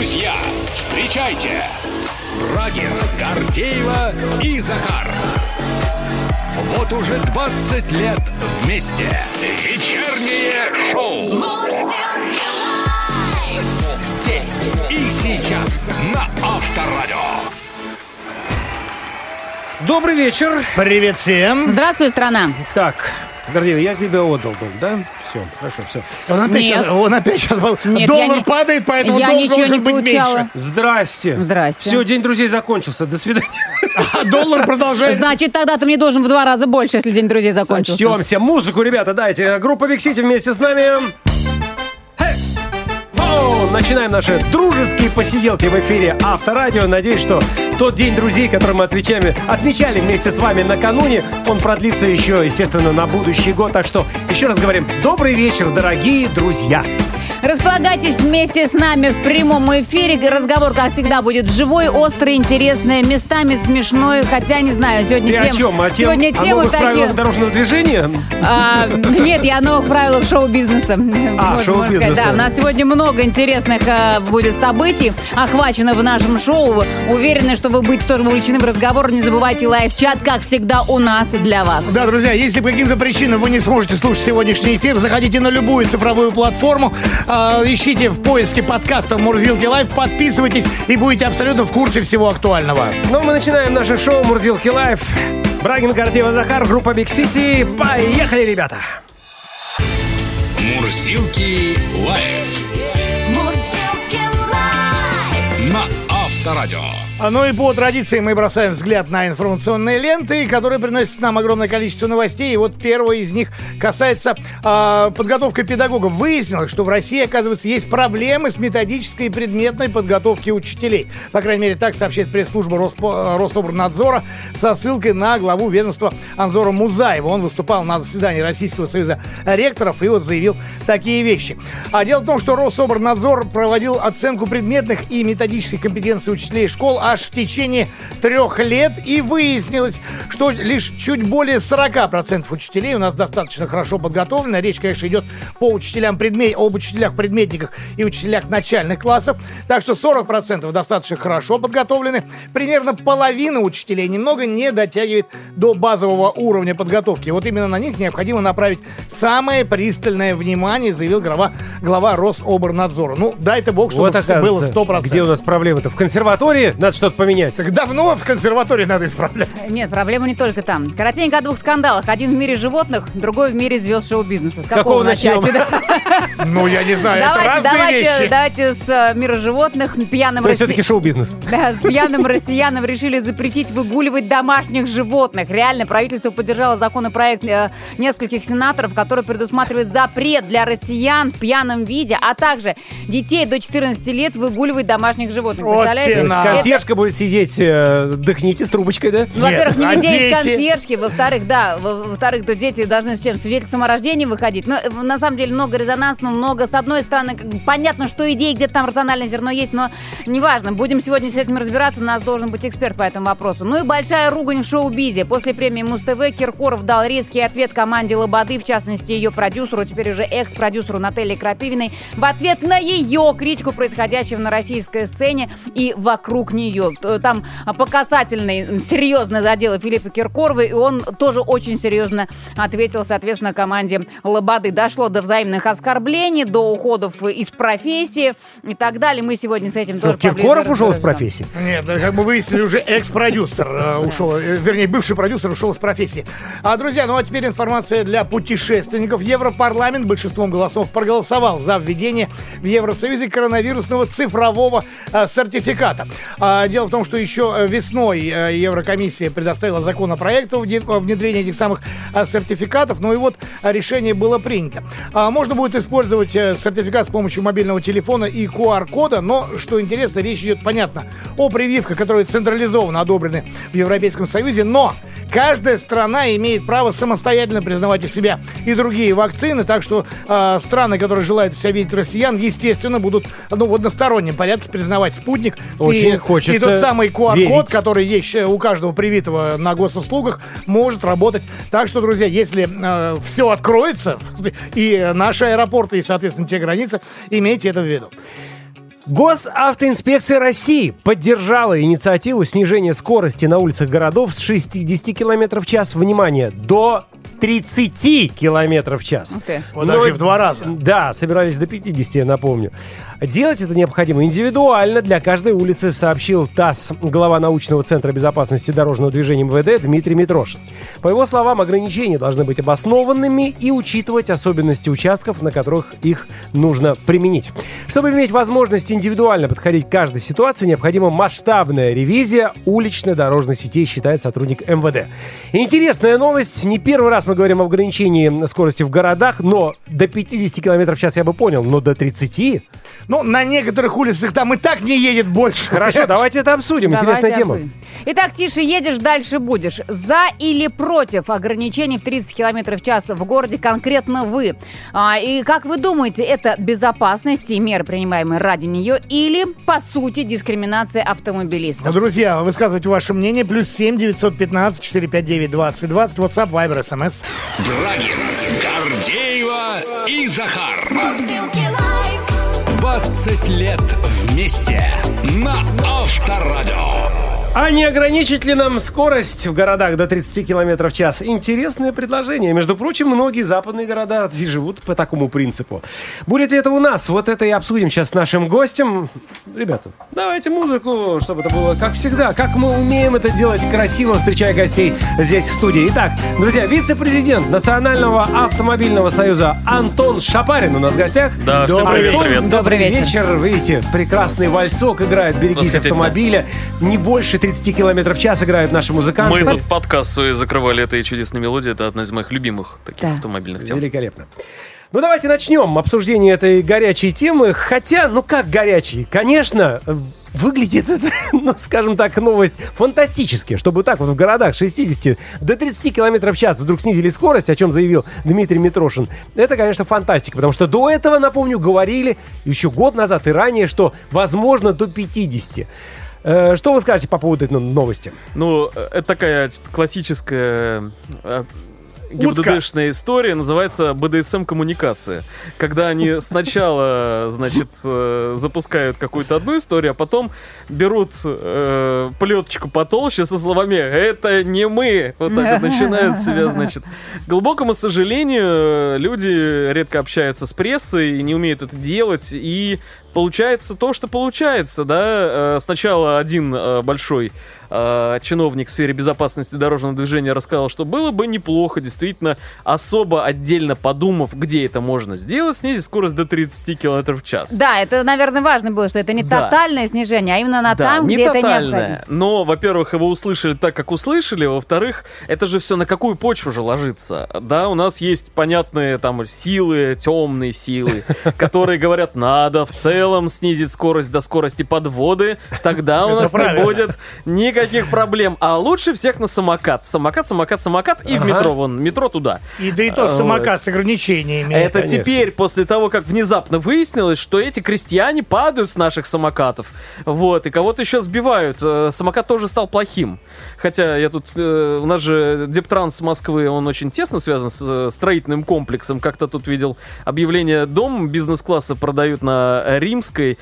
друзья, встречайте Брагин, Гордеева и Захар. Вот уже 20 лет вместе. Вечернее шоу. Здесь и сейчас на Авторадио. Добрый вечер. Привет всем. Здравствуй, страна. Так, Гордеева, я тебе отдал дом, да? Все, хорошо, все. Он опять, Нет. сейчас, он опять сейчас... Нет, доллар не- падает, поэтому я долг ничего должен не быть получала. меньше. Здрасте. Здрасте. Все, день друзей закончился. До свидания. А доллар продолжает... Значит, тогда ты мне должен в два раза больше, если День друзей закончился. Сочтемся. Музыку, ребята, дайте. Группа City вместе с нами. Начинаем наши дружеские посиделки в эфире Авторадио. Надеюсь, что тот день друзей, который мы отвечаем, отмечали вместе с вами накануне, он продлится еще, естественно, на будущий год. Так что еще раз говорим, добрый вечер, дорогие друзья. Располагайтесь вместе с нами в прямом эфире. Разговор, как всегда, будет живой, острый, интересный, местами смешной. Хотя, не знаю, сегодня Ты о тем- чем? О, тем, сегодня о темы новых такие. правилах дорожного движения? А, нет, я о новых правилах шоу-бизнеса. Можно- шоу-бизнеса. можно. Да, у нас сегодня много интересных а, будет событий, охвачено в нашем шоу. Уверены, что вы будете тоже вовлечены в разговор. Не забывайте лайв-чат, как всегда, у нас для вас. Да, друзья, если по каким-то причинам вы не сможете слушать сегодняшний эфир, заходите на любую цифровую платформу, а, ищите в поиске подкастов Мурзилки Live, подписывайтесь и будете абсолютно в курсе всего актуального. Ну, мы начинаем наше шоу «Мурзилки Live». Брагин, Гордеева, Захар, группа Big City. Поехали, ребята! Мурзилки Live Авторадио. А, Ну и по традиции мы бросаем взгляд на информационные ленты, которые приносят нам огромное количество новостей. И вот первая из них касается а, подготовки педагогов. Выяснилось, что в России, оказывается, есть проблемы с методической и предметной подготовкой учителей. По крайней мере, так сообщает пресс-служба Роспо- Рособорнадзора со ссылкой на главу ведомства Анзора Музаева. Он выступал на заседании Российского союза ректоров и вот заявил такие вещи. А дело в том, что Рособорнадзор проводил оценку предметных и методических компетенций учителей школ аж в течение трех лет и выяснилось, что лишь чуть более 40% учителей у нас достаточно хорошо подготовлены. Речь, конечно, идет по учителям предмет, об учителях-предметниках и учителях начальных классов. Так что 40% достаточно хорошо подготовлены. Примерно половина учителей немного не дотягивает до базового уровня подготовки. Вот именно на них необходимо направить самое пристальное внимание, заявил глава, глава Рособорнадзора. Ну, дай-то бог, чтобы Вот, было оказывается, 100%. где у нас проблемы-то? В консерватории? Надо что-то поменять. Так давно в консерватории надо исправлять. Нет, проблема не только там. Коротенько о двух скандалах. Один в мире животных, другой в мире звезд шоу-бизнеса. С какого, какого начнем? Ну, я не знаю, это Давайте, разные давайте, вещи. давайте с э, мира животных. Пьяным, То все-таки шоу-бизнес. Да, пьяным россиянам решили запретить выгуливать домашних животных. Реально, правительство поддержало законопроект э, нескольких сенаторов, который предусматривает запрет для россиян в пьяном виде, а также детей до 14 лет выгуливать домашних животных. Вот Представляете? На. консьержка будет сидеть, э, дыхните с трубочкой, да? Ну, Во-первых, не а везде есть дети? консьержки, во-вторых, да, во- во-вторых, то дети должны с чем? Свидетельством о рождении выходить. Но э, на самом деле много резонансного, много, с одной стороны, понятно, что идеи где-то там рациональное зерно есть, но неважно, будем сегодня с этим разбираться, у нас должен быть эксперт по этому вопросу. Ну и большая ругань в шоу-бизе. После премии Муз-ТВ Киркоров дал резкий ответ команде Лободы, в частности, ее продюсеру, теперь уже экс-продюсеру Нателле Крапивиной, в ответ на ее критику происходящего на российской сцене и вокруг нее. Т- Там а, по касательной, м, серьезно задела Филиппа Киркорова, и он тоже очень серьезно ответил, соответственно, команде Лободы. Дошло до взаимных оскорблений, до уходов из профессии и так далее. Мы сегодня с этим тоже поближе Киркоров ушел из профессии. Нет, как мы выяснили, уже экс-продюсер э, ушел, э, вернее, бывший продюсер ушел из профессии. А, друзья, ну а теперь информация для путешественников. Европарламент большинством голосов проголосовал за введение в Евросоюзе коронавирусного цифрового э, сертификата. А, дело в том, что еще э, весной э, Еврокомиссия предоставила законопроект о внедрении этих самых э, сертификатов, ну и вот решение было принято. А, можно будет использовать сертификат с помощью мобильного телефона и QR-кода, но, что интересно, речь идет, понятно, о прививках, которые централизованно одобрены в Европейском Союзе, но каждая страна имеет право самостоятельно признавать у себя и другие вакцины, так что э, страны, которые желают себя видеть россиян, естественно, будут ну, в одностороннем порядке признавать спутник. Очень и, хочется И тот самый QR-код, который есть у каждого привитого на госуслугах, может работать. Так что, друзья, если все откроется, и наши аэропорты, и, соответственно, те границы, имейте это в виду. Госавтоинспекция России поддержала инициативу снижения скорости на улицах городов с 60 км в час, внимание, до 30 километров в час. Ты. Вот даже Но- в два раза. Да, собирались до 50, я напомню. Делать это необходимо индивидуально для каждой улицы, сообщил ТАСС, глава научного центра безопасности дорожного движения МВД Дмитрий Митрошин. По его словам, ограничения должны быть обоснованными и учитывать особенности участков, на которых их нужно применить. Чтобы иметь возможность индивидуально подходить к каждой ситуации, необходима масштабная ревизия уличной дорожной сети, считает сотрудник МВД. Интересная новость. Не первый раз мы говорим об ограничении скорости в городах, но до 50 км в час я бы понял, но до 30? Ну, на некоторых улицах там и так не едет больше. Хорошо, давайте это обсудим. Давайте Интересная тема. обсудим. Итак, тише едешь, дальше будешь. За или против ограничений в 30 км в час в городе конкретно вы? А, и как вы думаете, это безопасность и меры, принимаемые ради нее, или, по сути, дискриминация Ну, автомобилистов? Друзья, высказывайте ваше мнение. Плюс 7 915 459 20 20. WhatsApp, Viber, SMS. Брагин, Гордеева и Захар. Мурзилки лайф. 20 лет вместе на Авторадио. А не ограничить ли нам скорость в городах до 30 км в час? Интересное предложение. Между прочим, многие западные города и живут по такому принципу. Будет ли это у нас? Вот это и обсудим сейчас с нашим гостем. Ребята, давайте музыку, чтобы это было как всегда. Как мы умеем это делать красиво, встречая гостей здесь в студии. Итак, друзья, вице-президент Национального автомобильного союза Антон Шапарин у нас в гостях. Да, всем привет, Антон, привет. Добрый вечер. Видите, прекрасный вальсок играет «Берегись автомобиля». Не больше 30 км в час играют наши музыканты. Мы тут подкаст свой закрывали этой чудесной мелодией. Это одна из моих любимых таких Да. автомобильных тем. Великолепно. Ну, давайте начнем обсуждение этой горячей темы. Хотя, ну как горячей? Конечно, выглядит это, ну, скажем так, новость фантастически, чтобы так вот в городах 60 до 30 км в час вдруг снизили скорость, о чем заявил Дмитрий Митрошин. Это, конечно, фантастика, потому что до этого, напомню, говорили еще год назад и ранее, что возможно до 50. Э, Что вы скажете по поводу этой новости? Ну, э, это такая классическая э. ГИБДДшная история, называется БДСМ-коммуникация. Когда они сначала, значит, запускают какую-то одну историю, а потом берут э, плеточку потолще со словами «Это не мы!» Вот так вот начинают себя, значит. К глубокому сожалению, люди редко общаются с прессой и не умеют это делать, и получается то, что получается, да. Э, Сначала один э, большой э, чиновник в сфере безопасности дорожного движения рассказал, что было бы неплохо, действительно, особо отдельно подумав, где это можно сделать, снизить скорость до 30 км в час. Да, это, наверное, важно было, что это не Да. тотальное снижение, а именно на Да, там, не где это тотальное, необходимо. но, во-первых, его услышали так, как услышали, во-вторых, это же все на какую почву же ложится? Да, у нас есть понятные там силы, темные силы, которые говорят, надо в целом снизить скорость до скорости подводы, тогда у Это нас не будет никаких проблем. А лучше всех на самокат. Самокат, самокат, самокат и в метро, вон, метро туда. И да и то А, самокат с ограничениями. Это конечно. теперь, после того, как внезапно выяснилось, что эти крестьяне падают с наших самокатов. Вот, и кого-то еще сбивают. Э, Самокат тоже стал плохим. Хотя я тут... э, У нас же Дептранс Москвы, он очень тесно связан с э, строительным комплексом. Как-то тут видел объявление «Дом бизнес-класса продают на Римской».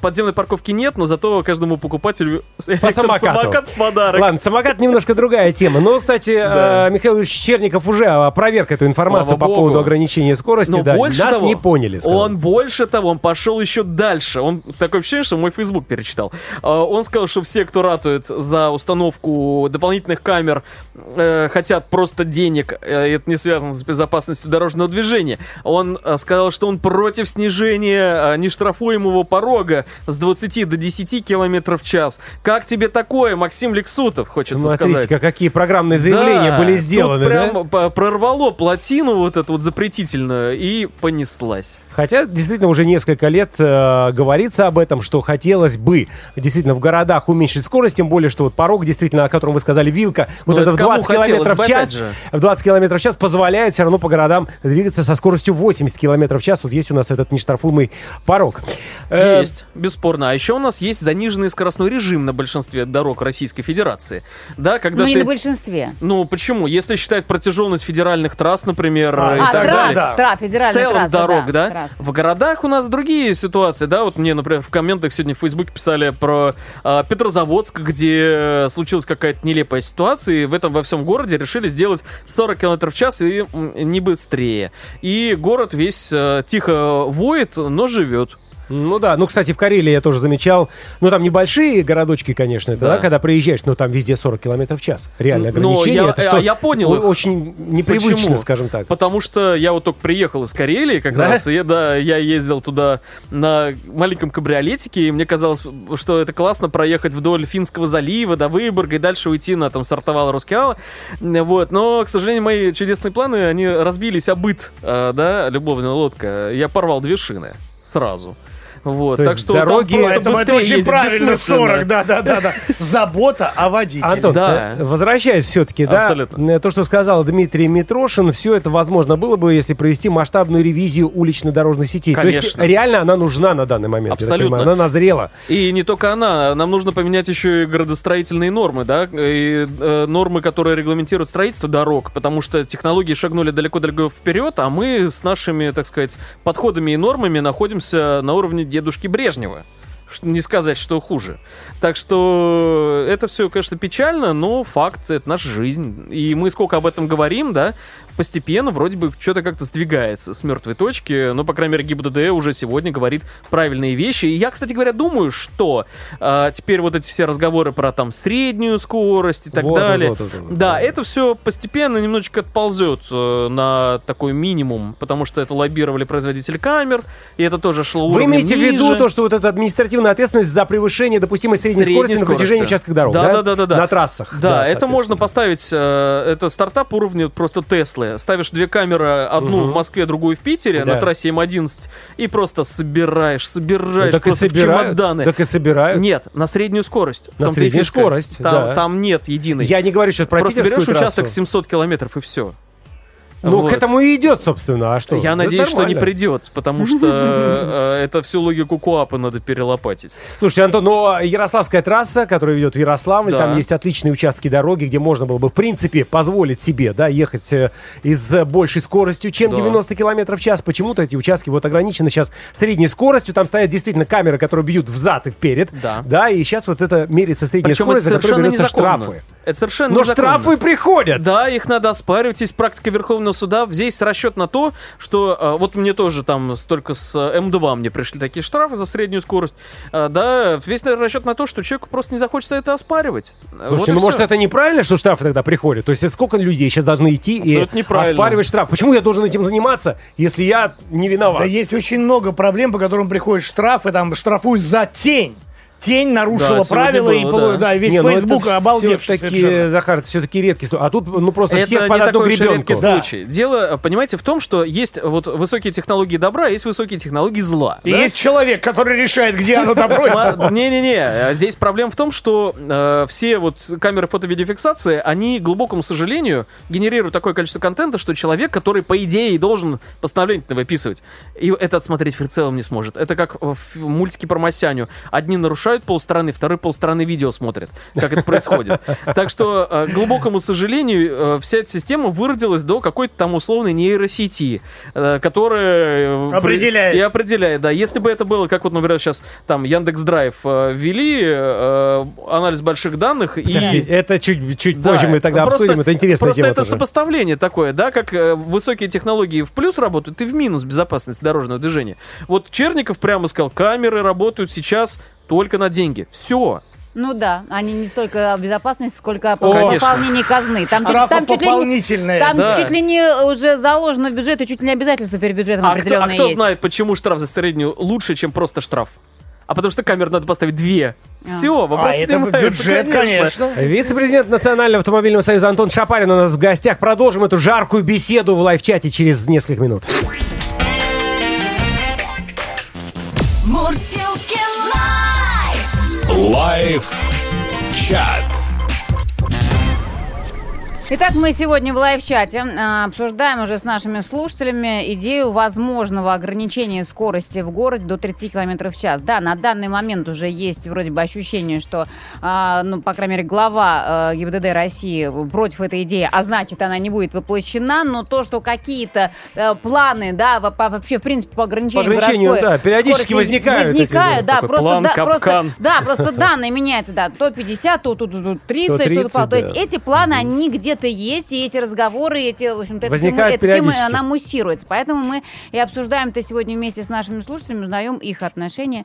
Подземной парковки нет, но зато каждому покупателю По самокату. Самокат подарок. Ладно, самокат немножко другая тема. Но, кстати, э, Михаил Ильич Черников уже опроверг эту информацию по поводу ограничения скорости. Да, нас не поняли. Он больше того, он пошел еще дальше. Он такое ощущение, что мой Facebook перечитал. А, Он сказал, что все, кто ратует за установку дополнительных камер, э, хотят просто денег. Э, Это не связано с безопасностью дорожного движения. Он э, сказал, что он против снижения э, нештрафуемого порога с 20 до 10 километров в час. Как тебе такое, Максим Лексутов, хочется сказать? Смотрите, какие программные заявления Да, были сделаны. Тут да? прям п- прорвало плотину вот эту вот запретительную и понеслась. Хотя действительно уже несколько лет э, говорится об этом, что хотелось бы действительно в городах уменьшить скорость, тем более, что вот порог действительно, о котором вы сказали, вилка, вот Ну, это это в кому 20 километров в час, в 20 километров в час позволяет все равно по городам двигаться со скоростью 80 километров в час. Вот есть у нас этот нештрафуемый порог. Э, Есть, бесспорно. А еще у нас есть заниженный скоростной режим на большинстве дорог Российской Федерации. Да, когда Ну, не ты... на большинстве. Ну, почему? Если считать протяженность федеральных трасс, например, А, и А, так трасс, далее. трасс, федеральная В целом трасса, дорог, да? трасса. Час. В городах у нас другие ситуации, да, вот мне, например, в комментах сегодня в Фейсбуке писали про а, Петрозаводск, где случилась какая-то нелепая ситуация, и в этом во всем городе решили сделать 40 км в час и не быстрее. И город весь э, тихо воет, но живет. Ну да, ну, кстати, в Карелии я тоже замечал, ну, там небольшие городочки, конечно, это, да, Да. когда приезжаешь, но там везде 40 километров в час. Реально Ну, ограничение. я- это а что, я понял. Очень непривычно, Почему? скажем так. Потому что я вот только приехал из Карелии как Да? раз, и я, да, я ездил туда на маленьком кабриолетике, и мне казалось, что это классно проехать вдоль Финского залива до Выборга и дальше уйти на там Сартовал Рускеала. Вот, но, к сожалению, мои чудесные планы, они разбились о быт, э, да, любовная лодка. Я порвал две шины сразу. Вот, То так что там дороги- просто Поэтому это быстрее очень ездить правильно, бессмысленно. 40, да-да-да. Забота о водителе. Антон, Да. э, возвращаясь все-таки, да, Абсолютно. э, то, что сказал Дмитрий Митрошин, все это возможно было бы, если провести масштабную ревизию улично-дорожной сети. То есть Конечно. реально она нужна на данный момент. Абсолютно. понимаю, Она назрела. И не только она, нам нужно поменять еще и градостроительные нормы, да, и э, нормы, которые регламентируют строительство дорог, потому что технологии шагнули далеко-далеко вперед, а мы с нашими, так сказать, подходами и нормами находимся на уровне дедушки Брежнева. Не сказать, что хуже. Так что это все, конечно, печально, но факт, это наша жизнь. И мы сколько об этом говорим, да, постепенно вроде бы что-то как-то сдвигается с мертвой точки. Но, по крайней мере, ГИБДД уже сегодня говорит правильные вещи. И я, кстати говоря, думаю, что а, теперь вот эти все разговоры про там среднюю скорость и так Вот, далее. вот, вот, вот, вот. Да, это все постепенно немножечко отползет э, на такой минимум, потому что это лоббировали производители камер, и это тоже шло Вы имеете в виду ниже. то, что вот эта административная ответственность за превышение допустимой средней, Средней скорости, на протяжении скорости. участков дорог, Да, да, да, да, да. На трассах. Да, это соответственно. можно поставить. э, это стартап уровня просто Теслы. Ставишь две камеры, одну Мгм. в Москве, другую в Питере, Да. на трассе М11, и просто собираешь, собираешь Ну, просто в собирают, чемоданы. Так и собирают. Нет, на среднюю скорость. В На среднюю фишка. скорость, Там, да. там нет единой. Я не говорю сейчас про Просто берешь участок трассу. 700 километров и все. Ну, Вот. к этому и идет, собственно. А что? Я Это надеюсь, что не нормально. придет, потому что э, это всю логику КУАПа надо перелопатить. Слушайте, Антон, но Ярославская трасса, которая ведет в Ярославль, Да. там есть отличные участки дороги, где можно было бы, в принципе, позволить себе, да, ехать э, из э, большей скоростью, чем Да. 90 км в час. Почему-то эти участки вот ограничены сейчас средней скоростью. Там стоят действительно камеры, которые бьют взад и вперед. Да. Да, и сейчас вот это мерится средняя Причем это скорость, за которую совершенно берутся незаконно. штрафы. Это совершенно Но незаконно. штрафы приходят. Да, их надо оспаривать. Есть практика Верховного суда. Здесь расчет на то, что э, вот мне тоже там столько с э, М2 мне пришли такие штрафы за среднюю скорость. Э, да, весь расчет на то, что человеку просто не захочется это оспаривать. Слушайте, вот и ну может это неправильно, что штрафы тогда приходят? То есть сколько людей сейчас должны идти и Абсолютно неправильно. оспаривать штраф? Почему я должен этим заниматься, если я не виноват? Да есть очень много проблем, по которым приходят штрафы, там штрафуют за тень. Тень нарушила Да, правила, и было, было- да. да, весь Не, ну Фейсбук обалдевший все-таки, совершенно. Захар, это все-таки редкий случай. А тут, ну, просто Это всех под одну и гребенку. редкий Да. случай. Дело, понимаете, в том, что есть вот высокие технологии добра, а есть высокие технологии зла. И да? есть человек, который решает, где оно добро. Не-не-не, э, здесь проблема в том, что э, все вот камеры фото-видеофиксации, они, к глубокому сожалению, генерируют такое количество контента, что человек, который, по идее, должен постановление выписывать, и это отсмотреть в целом не сможет. Это как в мультике про Масяню. Одни нарушают полстраны, второй полстраны видео смотрят, как это происходит. Так что, э, к глубокому сожалению, э, вся эта система выродилась до какой-то там условной нейросети, э, которая... Определяет. И определяет, да. Если бы это было, как вот, например, сейчас там Яндекс Драйв ввели анализ больших данных Подожди, и это чуть, чуть Да, позже мы тогда просто- обсудим. Это интересная Просто тема это тоже. сопоставление такое, да, как высокие технологии в плюс работают, и в минус безопасность дорожного движения. Вот Черников прямо сказал, камеры работают сейчас только на деньги. Все. Ну да, они не столько о безопасности, сколько о конечно. пополнении казны. Там, чуть- там чуть ли не, там Да. чуть ли не уже заложено в бюджет, и чуть ли не обязательства перед бюджетом А кто, а кто есть. знает, почему штраф за среднюю лучше, чем просто штраф? А потому что камер надо поставить две. Все, А вопрос это бюджет, конечно. Вице-президент Национального автомобильного союза Антон Шапарин у нас в гостях. Продолжим эту жаркую беседу в live -чате через несколько минут. Мурзилки Live! Live чат. Итак, мы сегодня в live -чате а, обсуждаем уже с нашими слушателями идею возможного ограничения скорости в городе до 30 км в час. Да, на данный момент уже есть вроде бы ощущение, что, а, ну, по крайней мере, глава а, ГИБДД России против этой идеи, а значит, она не будет воплощена, но то, что какие-то а, планы, да, вообще, в принципе, по ограничению, По ограничению, да, периодически скорости возникают эти, Возникают, да, просто, план, да, просто, капкан. да, просто данные меняются, да, то 50, то тут, тут 30, То 30, что-то, то есть эти планы, они где-то есть, и эти разговоры, эти, в общем-то, эта тема, эта тема, она муссируется. Поэтому мы и обсуждаем это сегодня вместе с нашими слушателями, узнаем их отношения.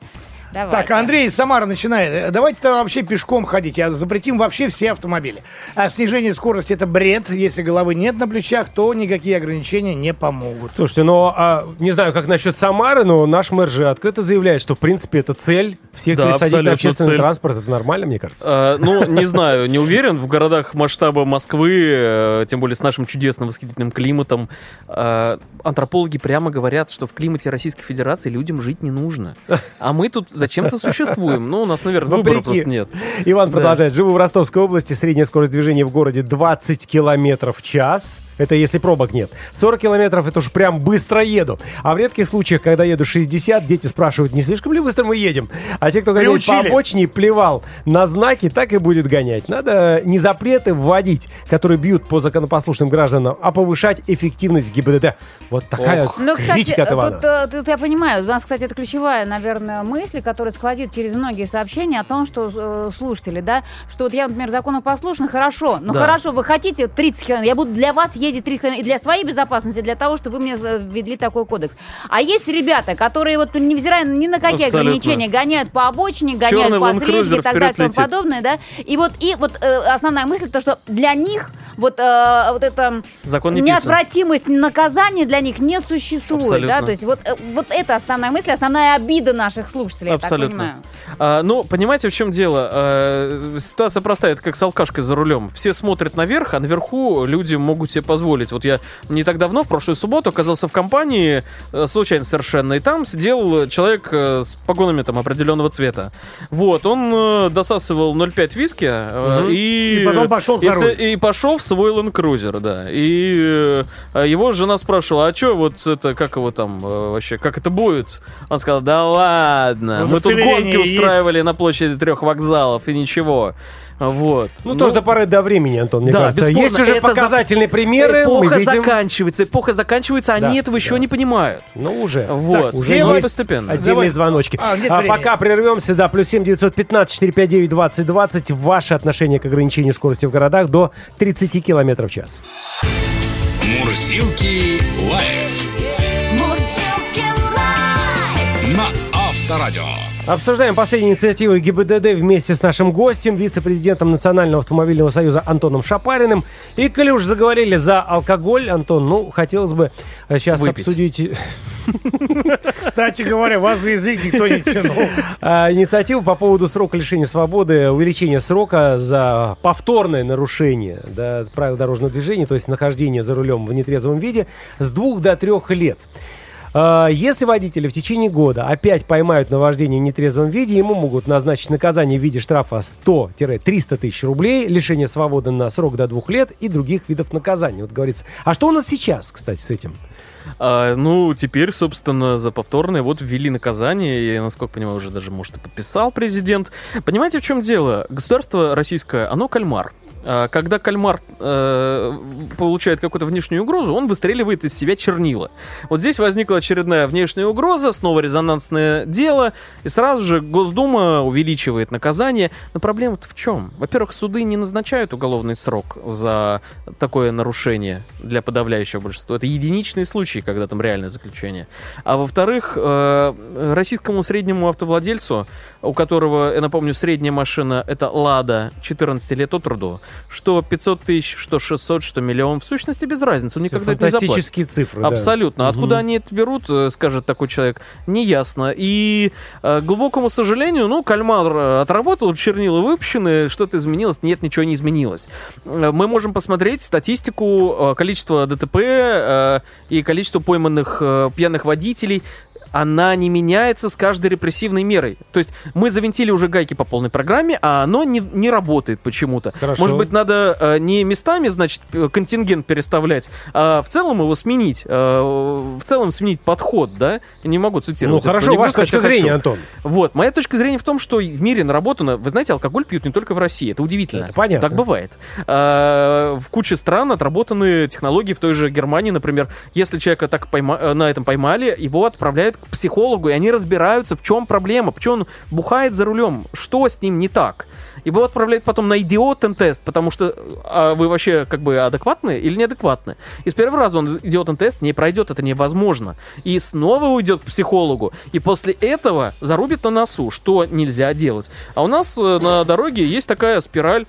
Давайте. Так, Андрей Самара начинает. Э, Давайте-то вообще пешком ходить, а запретим вообще все автомобили. А снижение скорости это бред. Если головы нет на плечах, то никакие ограничения не помогут. Слушайте, ну, а, не знаю, как насчет Самары, но наш мэр же открыто заявляет, что, в принципе, это цель. Всех Да, пересадить на общественный цель. транспорт, это нормально, мне кажется. Э, Ну, не знаю, не уверен. В городах масштаба Москвы, э, тем более с нашим чудесным восхитительным климатом, э, антропологи прямо говорят, что в климате Российской Федерации людям жить не нужно. А мы тут зачем-то существуем. Ну, у нас, наверное, выбора просто нет. Иван продолжает. Живу в Ростовской области. Средняя скорость движения в городе 20 километров в час. Это если пробок нет. 40 километров это уж прям быстро еду. А в редких случаях, когда еду 60, дети спрашивают, не слишком ли быстро мы едем? А те, кто гоняет по Приучили. обочине, плевал на знаки, так и будет гонять. Надо не запреты вводить, которые бьют по законопослушным гражданам, а повышать эффективность ГИБДД. Вот такая Ох. Ну, кстати, критика от Ивана. тут, э, тут я понимаю, у нас, кстати, это ключевая, наверное, мысль, которая сквозит через многие сообщения о том, что э, слушатели, да, что вот я, например, законопослушный, хорошо, ну Да. хорошо, вы хотите 30 километров, я буду для вас ездить 30 километров, и для своей безопасности, для того, чтобы вы мне э, ввели такой кодекс. А есть ребята, которые вот, невзирая ни на какие Абсолютно. ограничения, гоняют по обочине, гоняют Черный по срезке и так далее, и тому подобное, да, и вот, и вот э, основная мысль, то, что для них вот, э, вот это Закон не писан. неотвратимость наказания для них не существует, Абсолютно. да, то есть вот, э, вот это основная мысль, основная обида наших слушателей, я так Абсолютно. понимаю. А, ну, понимаете, в чем дело? А, ситуация простая, это как с алкашкой за рулем. Все смотрят наверх, а наверху люди могут себе позволить. Вот я не так давно, в прошлую субботу, оказался в компании, э, случайно совершенно, и там сидел человек э, с погонами там определенного цвета. Вот, он э, досасывал 0,5 виски, Мгм. и... И потом пошел и, руль. и пошел в свой Land Cruiser, да. И э, его жена спрашивала, а что вот это, как его там вообще, как это будет? Он сказал, да ладно, мы тут гонки есть. устраивали на площади трех вокзалов, и ничего. Вот. Ну, тоже до поры до времени, Антон, мне да, кажется. бесспорно, Есть уже это за- показательные примеры. мы Эпоха видим. заканчивается, эпоха заканчивается, они Да, этого еще да. не понимают. Ну, уже. Вот. уже тема- есть постепенно. отдельные Давай. звоночки. А, А, времени. пока прервемся, да, плюс 7 915 459 20 20. Ваше отношение к ограничению скорости в городах до 30 километров в час. Мурзилки лайф на Авторадио. Обсуждаем последние инициативы ГИБДД вместе с нашим гостем, вице-президентом Национального автомобильного союза Антоном Шапариным. И, коли уж заговорили за алкоголь, Антон, ну, хотелось бы сейчас Выпить. обсудить Кстати говоря, вас за язык никто не тянул. а, инициативу по поводу срока лишения свободы, увеличения срока за повторное нарушение да, правил дорожного движения, то есть нахождение за рулем в нетрезвом виде, с двух до трех лет. А, Если водители в течение года опять поймают на вождении в нетрезвом виде, ему могут назначить наказание в виде штрафа 100-300 тысяч рублей, лишение свободы на срок до двух лет и других видов наказаний. Вот говорится. А что у нас сейчас, кстати, с этим? А, ну, теперь, собственно, за повторное вот ввели наказание, и, насколько понимаю, уже даже, может, и подписал президент. Понимаете, в чем дело? Государство российское, оно кальмар. А, Когда кальмар э, получает какую-то внешнюю угрозу, он выстреливает из себя чернила. Вот здесь возникла очередная внешняя угроза, снова резонансное дело, и сразу же Госдума увеличивает наказание. Но проблема-то в чем? Во-первых, суды не назначают уголовный срок за такое нарушение для подавляющего большинства. Это единичные случаи, когда там реальное заключение. А во-вторых, э, российскому среднему автовладельцу, у которого, я напомню, средняя машина это Лада 14 лет от роду, что 500 тысяч, что 600, что миллион, в сущности без разницы, он никогда это не заплатит. Фантастические цифры. да. Абсолютно. Откуда Мгм. они это берут, э, скажет такой человек, неясно. И, э, к глубокому сожалению, ну, кальмар э, отработал, чернила выпущены, что-то изменилось? Нет, ничего не изменилось. Мы можем посмотреть статистику, количество ДТП и количество пойманных пьяных водителей она не меняется с каждой репрессивной мерой. То есть мы завинтили уже гайки по полной программе, а оно не, не работает почему-то. Может быть, надо э, не местами, значит, э, контингент переставлять, а в целом его сменить. э, в целом сменить подход, да? Не могу Ну, цитировать. этот хорошо, ваша точка хочу. зрения, Антон. Вот, моя точка зрения в том, что в мире наработано, вы знаете, алкоголь пьют не только в России, это удивительно. Это понятно. Так бывает. А, В куче стран отработаны технологии, в той же Германии, например, если человека так пойма- э, на этом поймали, его отправляют к психологу, и они разбираются, в чем проблема, почему он бухает за рулем, что с ним не так. Его отправляют потом на идиотен тест, потому что а вы вообще как бы адекватны или неадекватны. И с первого раза он идиотен тест не пройдет, это невозможно. И снова уйдет к психологу. И после этого зарубит на носу, что нельзя делать. А у нас э, на дороге есть такая спираль,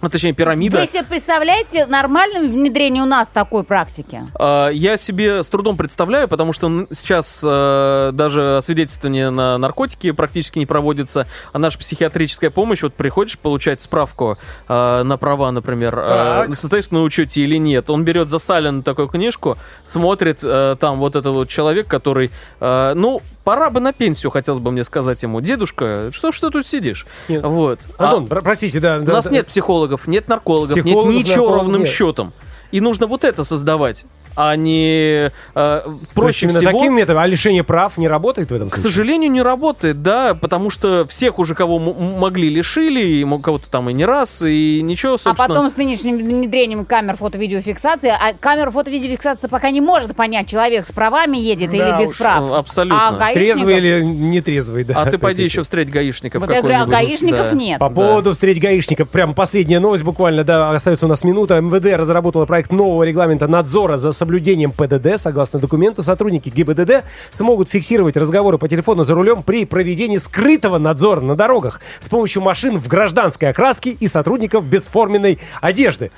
а точнее пирамида. Вы себе представляете нормальное внедрение у нас такой практики? А, Я себе с трудом представляю, потому что сейчас э, даже освидетельствование на наркотики практически не проводится, а наша психиатрическая помощь, вот приходишь получать справку э, на права, например, э, Так. состоишь на учете или нет, он берет засаленную такую книжку, смотрит э, там вот этот вот человек, который, э, ну, пора бы на пенсию, хотелось бы мне сказать ему, дедушка, что ж ты тут сидишь? Нет. Вот. А- Антон, про- простите, да. у да, нас да. нет психологов, нет наркологов, Психологов, нет ничего ровным нет. счетом. И нужно вот это создавать, а не э, То есть проще именно всего. таким методом, а лишение прав не работает в этом К случае? сожалению, не работает, да, потому что всех уже кого могли лишили, и кого-то там и не раз, и ничего, А собственно. потом с нынешним внедрением камер фото-видеофиксации, а камера фото-видеофиксации пока не может понять, человек с правами едет Да или без уж, прав. э, абсолютно. А гаишников- Трезвый или нетрезвый, да. А ты пойди еще встреть гаишников Вот я говорю, а гаишников Да. нет. По Да. поводу встреч гаишников, прям последняя новость буквально, да, остается у нас минута. МВД разработала проект нового регламента надзора за соблюдением ПДД. Согласно документу, сотрудники ГИБДД смогут фиксировать разговоры по телефону за рулем при проведении скрытого надзора на дорогах с помощью машин в гражданской окраске и сотрудников бесформенной одежды.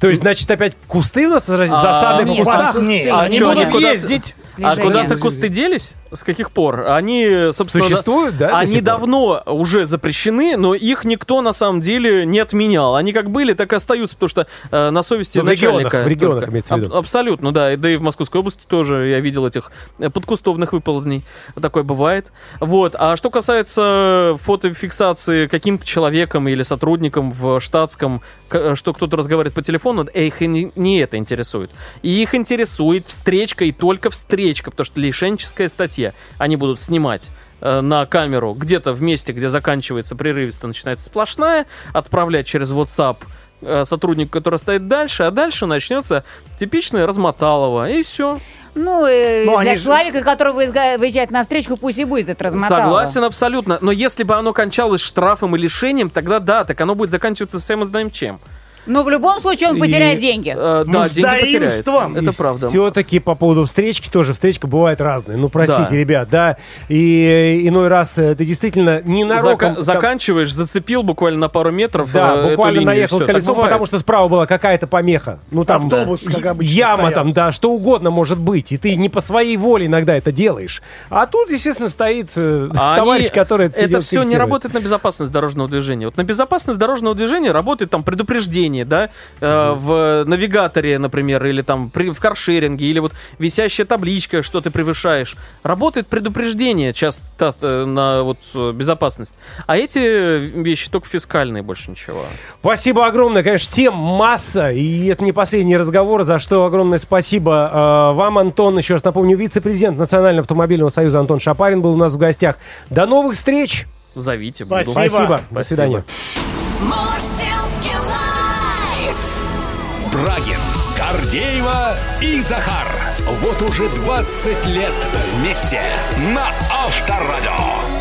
То есть, значит, опять кусты у нас, засады в нет, кустах? вас- Не, А они будут ездить. А куда-то кусты делись? С каких пор? Они, собственно... Существуют, да, Они давно уже запрещены, но их никто на самом деле не отменял. Они как были, так и остаются, потому что э, на совести Ну, в регионах, начальника. в регионах только. имеется в виду. Аб- абсолютно, да. И- Да и в Московской области тоже я видел этих э, подкустовных выползней. Такое бывает. Вот. А что касается фотофиксации каким-то человеком или сотрудником в штатском, э, что кто-то разговаривает по телефону, э, их не, не это интересует. И их интересует встречка и только встречка, потому что лишенческая статья. Они будут снимать э, на камеру где-то в месте, где заканчивается прерывисто, начинается сплошная, отправлять через WhatsApp э, сотруднику, который стоит дальше, а дальше начнется типичное размоталово, и все. Ну, э, Ну, для они же- человека, который выезжает на встречку, пусть и будет это размотало. Согласен абсолютно. Но если бы оно кончалось штрафом и лишением, тогда да, так оно будет заканчиваться все мы знаем чем. Но в любом случае он И- потеряет деньги. Э, да, деньги потеряет. Это правда. Все-таки по поводу встречки тоже встречка бывает разная. Ну, простите, Да. ребят, да. И э, иной раз э, ты действительно не нароком... заканчиваешь, зацепил буквально на пару метров. Да, э, буквально линию, наехал колесом, бывает. потому что справа была какая-то помеха. Ну там Автобус, да, как обычно, яма стоял. там, да, что угодно может быть, и ты не по своей воле иногда это делаешь. А тут, естественно, стоит э, А товарищ, они- который это, это все не работает на безопасность дорожного движения. Вот на безопасность дорожного движения работает там предупреждение, да, э, в навигаторе, например, или там при, в каршеринге, или вот висящая табличка, что ты превышаешь. Работает предупреждение часто э, на вот э, безопасность. А эти вещи только фискальные, больше ничего. Спасибо огромное, конечно, тем масса, и это не последний разговор, за что огромное спасибо э, вам, Антон. Еще раз напомню, вице-президент Национального автомобильного союза Антон Шапарин был у нас в гостях. До новых встреч! Зовите. буду. Спасибо. Спасибо, до свидания. Гордеева и Захар. Вот уже 20 лет вместе на Авторадио.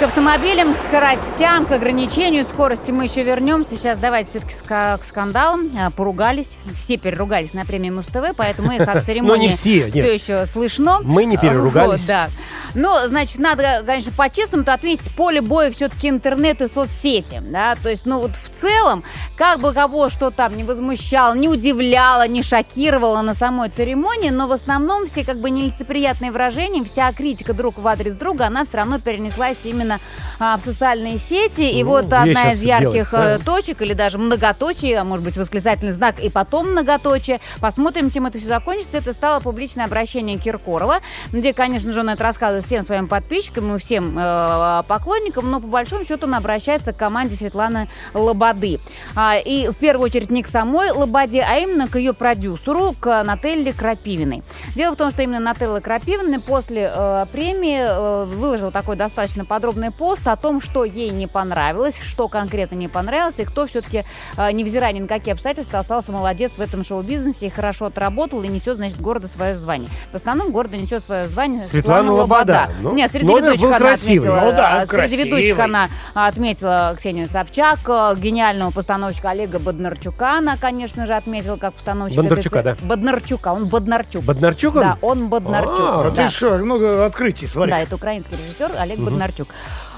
К автомобилям, к скоростям, к ограничению скорости мы еще вернемся. Сейчас давайте все-таки к скандалам. А, Поругались. Все переругались на премии Муз-ТВ, поэтому их от церемонии Ну, не все, нет. все еще слышно. Мы не переругались. Вот, да. Ну, значит, надо, конечно, по-честному-то отметить, поле боя все-таки интернет и соцсети, да, то есть, ну, вот в целом, как бы кого что там не возмущало, не удивляло, не шокировало на самой церемонии, но в основном все как бы нелицеприятные выражения, вся критика друг в адрес друга, она все равно перенеслась именно именно а, в социальные сети. И Ну, вот одна из ярких делать, да? э, точек, или даже многоточие, а может быть восклицательный знак, и потом многоточие. Посмотрим, чем это все закончится. Это стало публичное обращение Киркорова, где, конечно же, он это рассказывает всем своим подписчикам и всем э, поклонникам, но по большому счету он обращается к команде Светланы Лободы. А, и в первую очередь не к самой Лободе, а именно к ее продюсеру, к Нателле Крапивиной. Дело в том, что именно Нателла Крапивина после э, премии э, выложила такой достаточно подробный пост о том, что ей не понравилось, что конкретно не понравилось, и кто все-таки, э, невзирая ни на какие обстоятельства, остался молодец в этом шоу-бизнесе и хорошо отработал, и несет, значит, города свое звание. В основном города несет свое звание Светлана Лобода. Ну, Нет, среди ведущих она красивый. отметила, Ну да, э, среди ведущих красивый. она отметила Ксению Собчак, э, гениального постановщика Олега Боднарчука, она, конечно же, отметила как постановщика. Бондарчука, да. Боднарчука, он Боднарчук. Боднарчук он? Да, он Боднарчук. А, А да. ты что, много открытий, смотри. Да, это украинский режиссер Олег Боднарчук.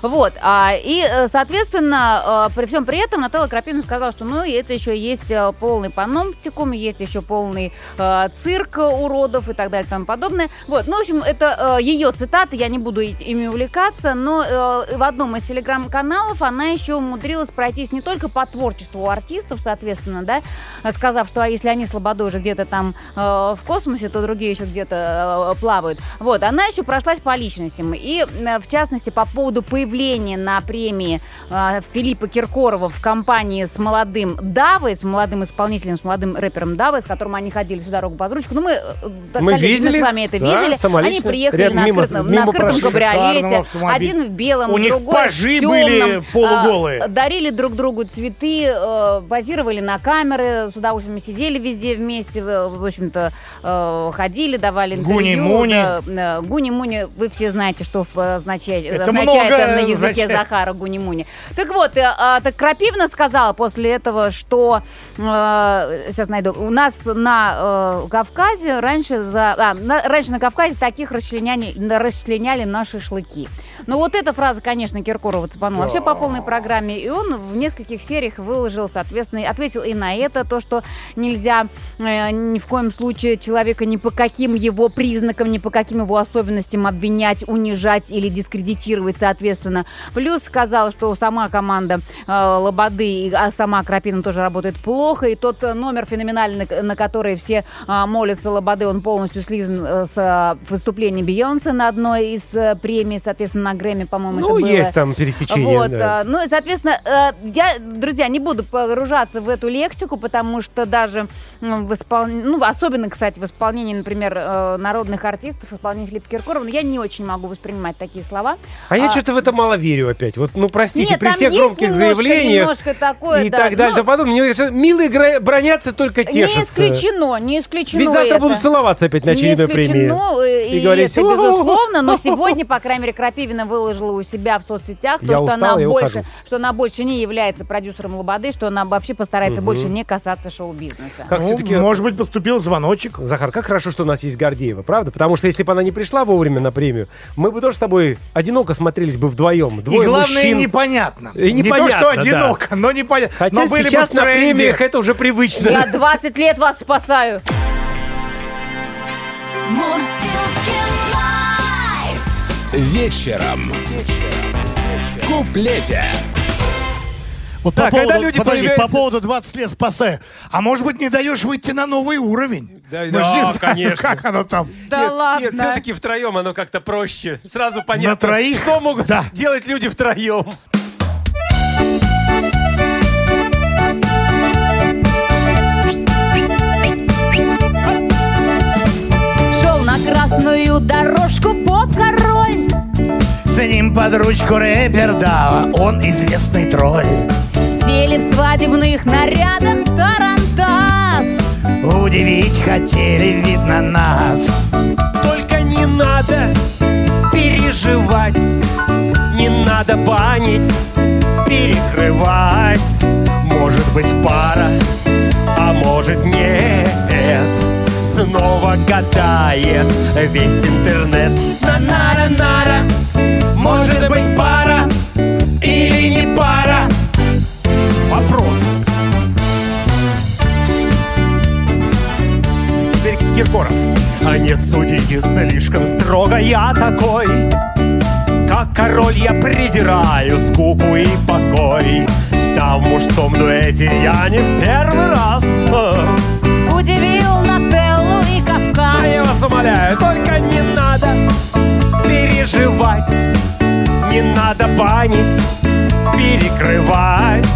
Вот, а, и, э, соответственно, э, при всем при этом Наталья Крапивина сказала, что, ну, это еще есть э, полный паноптикум, есть еще полный э, цирк уродов и так далее и тому подобное. Вот, ну, в общем, это э, ее цитаты, я не буду ими увлекаться, но э, в одном из телеграм-каналов она еще умудрилась пройтись не только по творчеству артистов, соответственно, да, сказав, что а если они с Лободой уже где-то там э, в космосе, то другие еще где-то э, плавают. Вот, она еще прошлась по личностям. И, э, в частности, по поводу появления на премии э, Филиппа Киркорова в компании с молодым Давой, с молодым исполнителем, с молодым рэпером Давой, с которым они ходили всю дорогу под ручку. Ну, мы, э, Мы коллеги, видели, мы с вами это да, видели. Они самолично. приехали Рядом на, мимо- открытом, мимо на открытом прошли. кабриолете. Один в белом, У них другой пажи в темном. были полуголые. А, дарили друг другу цветы, э, базировали на камеры, с удовольствием сидели везде вместе, в общем-то, э, ходили, давали интервью. Гуни-муни. Да, э, Гуни-муни, вы все знаете, что в- означает, Это означает много на языке. Захара Гуни-муни. Так вот, э, а, так Крапивна сказала после этого, что, э, сейчас найду, у нас на э, Кавказе раньше, за, а, на- раньше на Кавказе таких расчленяли, расчленяли на шашлыки. Но вот эта фраза, конечно, Киркорова цепанула вообще по полной программе. И он в нескольких сериях выложил, соответственно, ответил и на это, то, что нельзя э, ни в коем случае человека ни по каким его признакам, ни по каким его особенностям обвинять, унижать или дискредитировать, соответственно. Плюс сказал, что сама команда э, Лободы, и, а сама Крапина тоже работает плохо, и тот э, номер феноменальный, на- который все а, молятся Лободы, он полностью слизан э, с а, выступления Бейонсе на одной из э, премий, соответственно, на Грэмми, по-моему, это Ну, было. есть там пересечение. Вот, да. а, ну и, соответственно, э, я, друзья, не буду погружаться в эту лексику, потому что даже в исполнении, ну, особенно, кстати, в исполнении, например, э, народных артистов, исполнителей Киркорова, ну, я не очень могу воспринимать такие слова. А я а- что-то в это мало верю опять. Вот, ну, простите, Нет, при всех громких немножко- заявлениях немножко такое, и да. так далее, Ну, и тому подобное, мне кажется, милые бронятся только Не тешатся. исключено, не исключено Ведь завтра это. будут целоваться опять на очередной не премии. исключено, э, и, И говорить, это безусловно, но сегодня, по крайней мере, Крапивина выложила у себя в соцсетях, то, Я что, устал, она больше, ухожу. что она больше не является продюсером Лободы, что она вообще постарается больше не касаться шоу-бизнеса. Как Ну, все-таки... Может быть, поступил звоночек. Захар, как хорошо, что у нас есть Гордеева, правда? Потому что если бы она не пришла вовремя на премию, мы бы тоже с тобой одиноко смотрелись бы вдвоем. Двое и главное, мужчин. непонятно. И не то, непонятно, что да. одиноко, но непонятно. Хотя но были бы сейчас в на премиях это уже привычно. Я 20 лет вас спасаю. Лайф. Вечером. В куплете. Вот Так, по когда поводу, люди подожди, появляются- по поводу 20 лет спасаю. А может быть, не даешь выйти на новый уровень? Да, Мы да, ж не знаем, конечно. Как оно там? Да нет, ладно. Нет, все-таки втроем оно как-то проще. Сразу понятно, На троих? что могут Да. делать люди втроем. Шел на красную дорожку. За ним под ручку рэпер Дава, он известный тролль. Сели в свадебных нарядах тарантас. Удивить хотели, видно, нас. Только не надо переживать, не надо банить, перекрывать. Может быть пара, а может нет. Снова гадает весь интернет. На-нара-нара, может быть пара или не пара? Вопрос. Теперь Киркоров. А не судите слишком строго, я такой, как король, я презираю скуку и покой. Да, в мужском дуэте я не в первый раз. Удивил Нателлу и Кавказ. Я вас умоляю, только не надо переживать, не надо банить, перекрывать.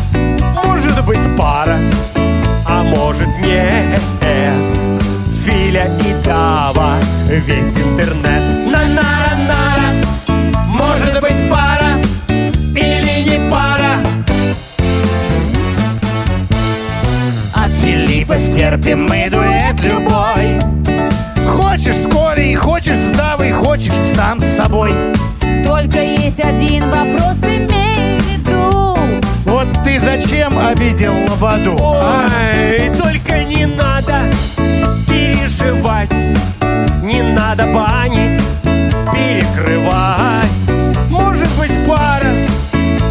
Может быть пара, а может нет. Филя и Дава, весь интернет. Стерпим мы дуэт любой. Хочешь с Колей, хочешь с Давой, хочешь сам с собой. Только есть один вопрос, имей в виду. Вот ты зачем обидел Лободу? Ой, только не надо переживать, не надо банить, перекрывать. Может быть пара,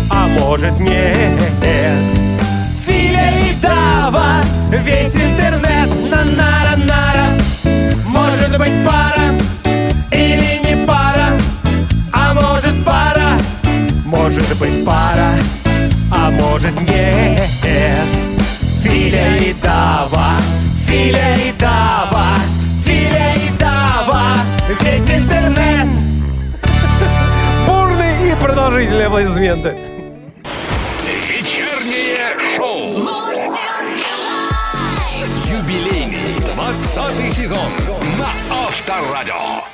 а может нет. И Дава, весь интернет на нара нара. Может быть пара или не пара, а может пара, может быть пара, а может нет. Филя и Дава, Филя и Дава, Филя и Дава, весь интернет. Бурные и продолжительные аплодисменты. От 100 тысяч сезон на Авторадио.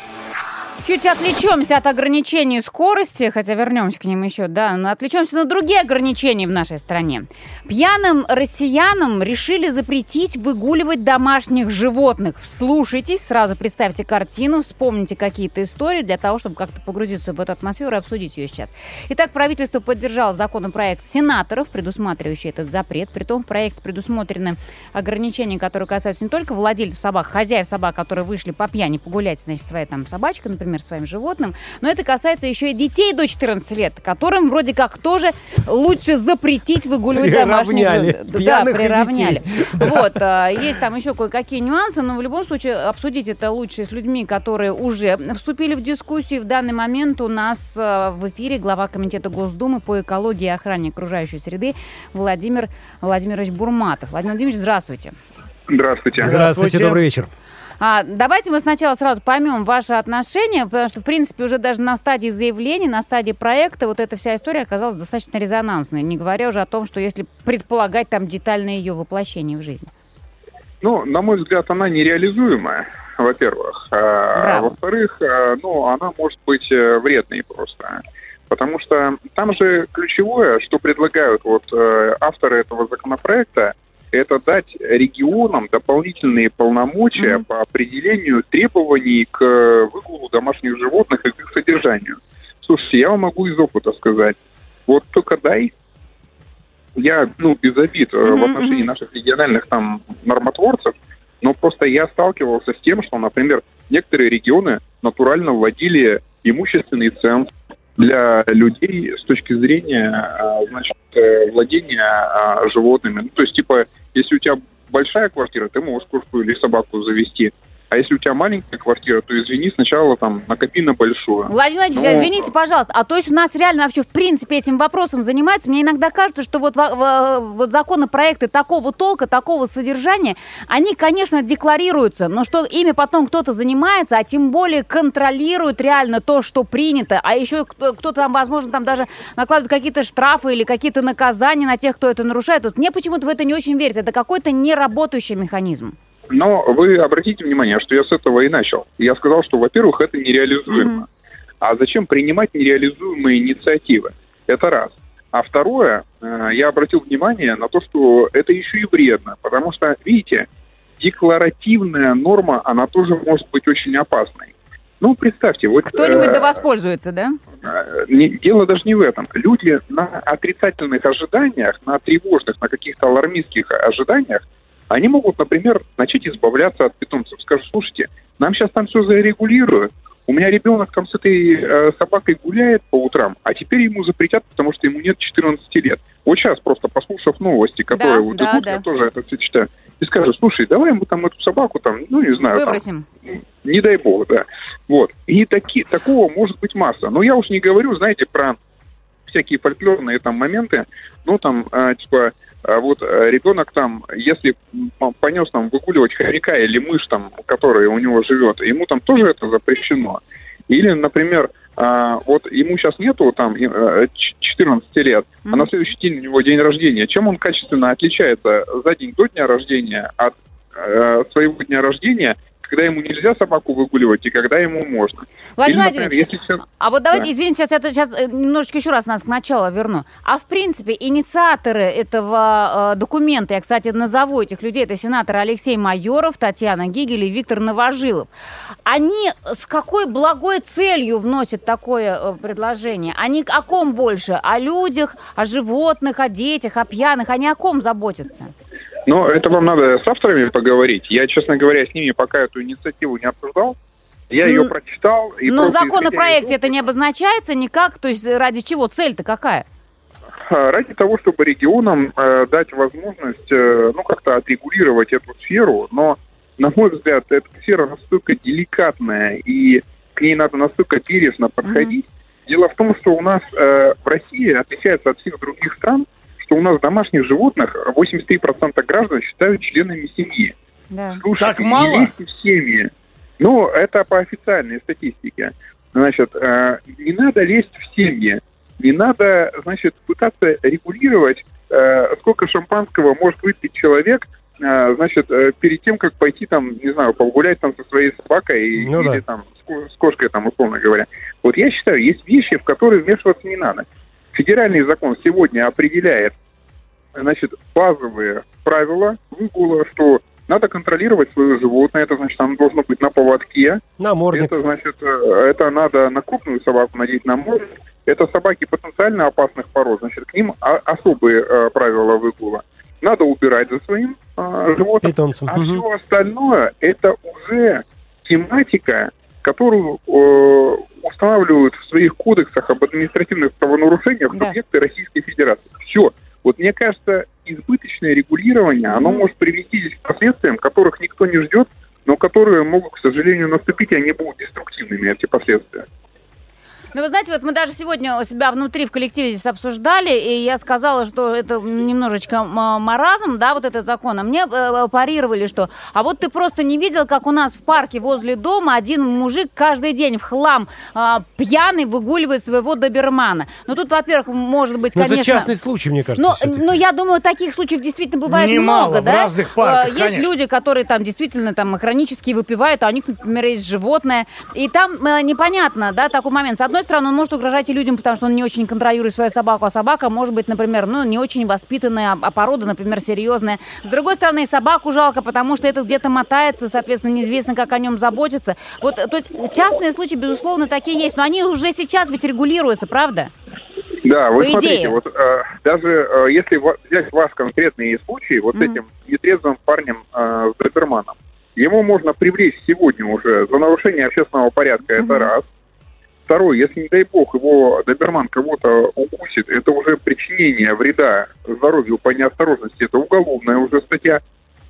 Чуть отвлечемся от ограничений скорости, хотя вернемся к ним еще, да, но отвлечемся на другие ограничения в нашей стране. Пьяным россиянам решили запретить выгуливать домашних животных. Вслушайтесь, сразу представьте картину, вспомните какие-то истории для того, чтобы как-то погрузиться в эту атмосферу и обсудить ее сейчас. Итак, правительство поддержало законопроект сенаторов, предусматривающий этот запрет. Притом в проекте предусмотрены ограничения, которые касаются не только владельцев собак, хозяев собак, которые вышли по пьяни погулять, значит, своей там собачкой, например, своим животным, но это касается еще и детей до 14 лет, которым вроде как тоже лучше запретить выгуливать домашних Приравняли. животных. Да, приравняли. детей. Вот, а, есть там еще кое-какие нюансы, но в любом случае обсудить это лучше с людьми, которые уже вступили в дискуссию. В данный момент у нас а, в эфире глава Комитета Госдумы по экологии и охране окружающей среды Владимир Владимирович Бурматов. Владимир Владимирович, здравствуйте. Здравствуйте. Здравствуйте, добрый вечер. А, давайте мы сначала сразу поймем ваше отношение, потому что, в принципе, уже даже на стадии заявления, на стадии проекта вот эта вся история оказалась достаточно резонансной, не говоря уже о том, что если предполагать там детальное ее воплощение в жизнь. Ну, на мой взгляд, она нереализуемая, во-первых. А, во-вторых, а, ну, она может быть э, вредной просто. Потому что там же ключевое, что предлагают вот э, авторы этого законопроекта, это дать регионам дополнительные полномочия Мгм. по определению требований к э, выгулу домашних животных и к их содержанию. Слушайте, я вам могу из опыта сказать. Вот только дай, я, ну, без обид э, в отношении наших региональных там нормотворцев, но просто я сталкивался с тем, что, например, некоторые регионы натурально вводили имущественный ценз для людей с точки зрения, а, значит, э, владения а, животными. Ну, то есть, типа, если у тебя большая квартира, ты можешь кошку или собаку завести. А если у тебя маленькая квартира, то извини, сначала там накопи на большую. Владимир Владимирович, Ну, извините, пожалуйста, а то есть у нас реально вообще в принципе этим вопросом занимается? Мне иногда кажется, что вот, во- во- вот законопроекты такого толка, такого содержания, они, конечно, декларируются, но что ими потом кто-то занимается, а тем более контролирует реально то, что принято, а еще кто- кто-то там, возможно, там даже накладывает какие-то штрафы или какие-то наказания на тех, кто это нарушает. Вот мне почему-то в это не очень верится. Это какой-то неработающий механизм. Но вы обратите внимание, что я с этого и начал. Я сказал, что, во-первых, это нереализуемо. А зачем принимать нереализуемые инициативы? Это раз. А второе, э, я обратил внимание на то, что это еще и вредно, потому что, видите, декларативная норма, она тоже может быть очень опасной. Ну, представьте, вот... Кто-нибудь э, да воспользуется, да? Э, не- дело даже не в этом. Люди на отрицательных ожиданиях, на тревожных, на каких-то алармистских ожиданиях, они могут, например, начать избавляться от питомцев. Скажут, слушайте, нам сейчас там все зарегулируют. У меня ребенок там с этой э, собакой гуляет по утрам, а теперь ему запретят, потому что ему нет 14 лет. Вот сейчас просто послушав новости, которые Да, вот да, идут, да. я тоже это все читаю, и скажут, слушай, давай мы там эту собаку там, ну не знаю, там, Выбросим. не дай бог, да. Вот. И таки, такого может быть масса. Но я уж не говорю, знаете, про всякие фольклорные там моменты. Ну, там, э, типа, э, вот э, ребенок там, если понес там выгуливать хорька или мышь там, которая у него живет, ему там тоже это запрещено. Или, например, а, вот ему сейчас нету там э, ч- 14 лет, а на следующий день у него день рождения. Чем он качественно отличается за день до дня рождения от э, своего дня рождения, когда ему нельзя собаку выгуливать и когда ему можно? Владимир Или, например, Владимирович, если А вот давайте, Да. извините, сейчас я сейчас э, немножечко еще раз нас к началу верну. А в принципе, инициаторы этого э, документа, я, кстати, назову этих людей, это сенаторы Алексей Майоров, Татьяна Гигель и Виктор Новожилов. Они с какой благой целью вносят такое э, предложение? Они о ком больше? О людях, о животных, о детях, о пьяных? Они о ком заботятся? Но это вам надо с авторами поговорить. Я, честно говоря, с ними пока эту инициативу не обсуждал. Я ее М, прочитал. И Но в законопроекте это не обозначается никак, то есть ради чего? Цель-то какая? А, Ради того, чтобы регионам э, дать возможность, э, ну, как-то отрегулировать эту сферу, но, на мой взгляд, эта сфера настолько деликатная, и к ней надо настолько бережно подходить. Дело в том, что у нас э, в России отличается от всех других стран, что у нас домашних животных 83% граждан считают членами семьи. Да. Слушайте, Так мало? в семьи. Ну, это по официальной статистике. Значит, э, не надо лезть в семьи. Не надо, значит, пытаться регулировать, э, сколько шампанского может выпить человек, э, значит, э, перед тем, как пойти там, не знаю, погулять там со своей собакой Ну или да. там с, с кошкой, там, условно говоря. Вот я считаю, есть вещи, в которые вмешиваться не надо. Федеральный закон сегодня определяет значит, базовые правила выгула, что надо контролировать свое животное, это значит, оно должно быть на поводке, Намордник. это значит, э, это надо на крупную собаку надеть на морду. Это собаки потенциально опасных пород, значит, к ним особые э, правила выгула. Надо убирать за своим э, животным. Питомцем. А Мгм. все остальное это уже тематика, которую э, устанавливают в своих кодексах об административных правонарушениях Да. субъекты Российской Федерации. Все. Вот мне кажется, избыточное регулирование, оно может привести здесь к последствиям, которых никто не ждет, но которые могут, к сожалению, наступить, и они будут деструктивными, эти последствия. Ну, вы знаете, вот мы даже сегодня у себя внутри в коллективе здесь обсуждали, и я сказала, что это немножечко маразм, да, вот этот закон. А мне э, парировали, что а вот ты просто не видел, как у нас в парке возле дома один мужик каждый день в хлам а, пьяный выгуливает своего добермана. Ну, тут, во-первых, может быть, Ну, это конечно... частный случай, мне кажется. Но, но я думаю, таких случаев действительно бывает Немало, много, в да? разных парках, Э, Есть конечно. люди, которые там действительно там хронически выпивают, а у них, например, есть животное. И там э, непонятно, да, такой момент. С одной стороны, он может угрожать и людям, потому что он не очень контролирует свою собаку, а собака может быть, например, ну, не очень воспитанная, а порода, например, серьезная. С другой стороны, и собаку жалко, потому что это где-то мотается, соответственно, неизвестно, как о нем заботиться. Вот, э, то есть частные случаи, безусловно, такие есть, но они уже сейчас ведь регулируются, правда? Да, вы По смотрите, идее. вот э, даже э, если взять ваш конкретный случай, вот Мгм. этим нетрезвым парнем э, с доберманом, ему можно привлечь сегодня уже за нарушение общественного порядка, это Мгм. раз. Второй, если, не дай бог, его доберман кого-то укусит, это уже причинение вреда здоровью по неосторожности, это уголовная уже статья.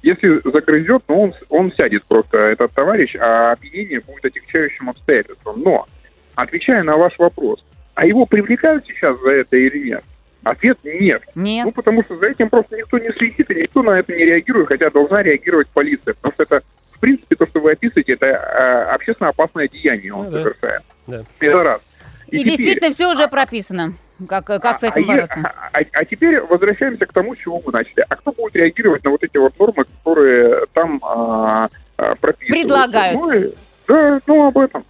Если загрызет, ну он, он сядет просто, этот товарищ, а опьянение будет отягчающим обстоятельством. Но, отвечая на ваш вопрос, а его привлекают сейчас за это или нет? Ответ нет. Нет. Ну, потому что за этим просто никто не следит, и никто на это не реагирует, хотя должна реагировать полиция. Потому что это, в принципе, то, что вы описываете, это э, общественно опасное деяние он Ну совершает. Да. Это раз. И, теперь- действительно все уже прописано. Как, как с а- этим а, бороться? а- а- а теперь возвращаемся к тому, с чего мы начали. А кто будет реагировать на вот эти вот нормы, которые там а, а? Предлагают. Ну, и- да, ну, об этом.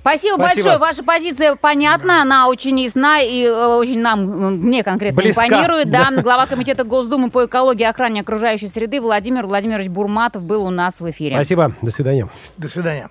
Спасибо, Спасибо. большое. Ваша позиция понятна, она очень ясна и э, очень нам, э, мне конкретно Близка. импонирует. Да. Глава комитета Госдумы по экологии и охране окружающей среды Владимир Владимирович Бурматов был у нас в эфире. Спасибо. До свидания. До свидания.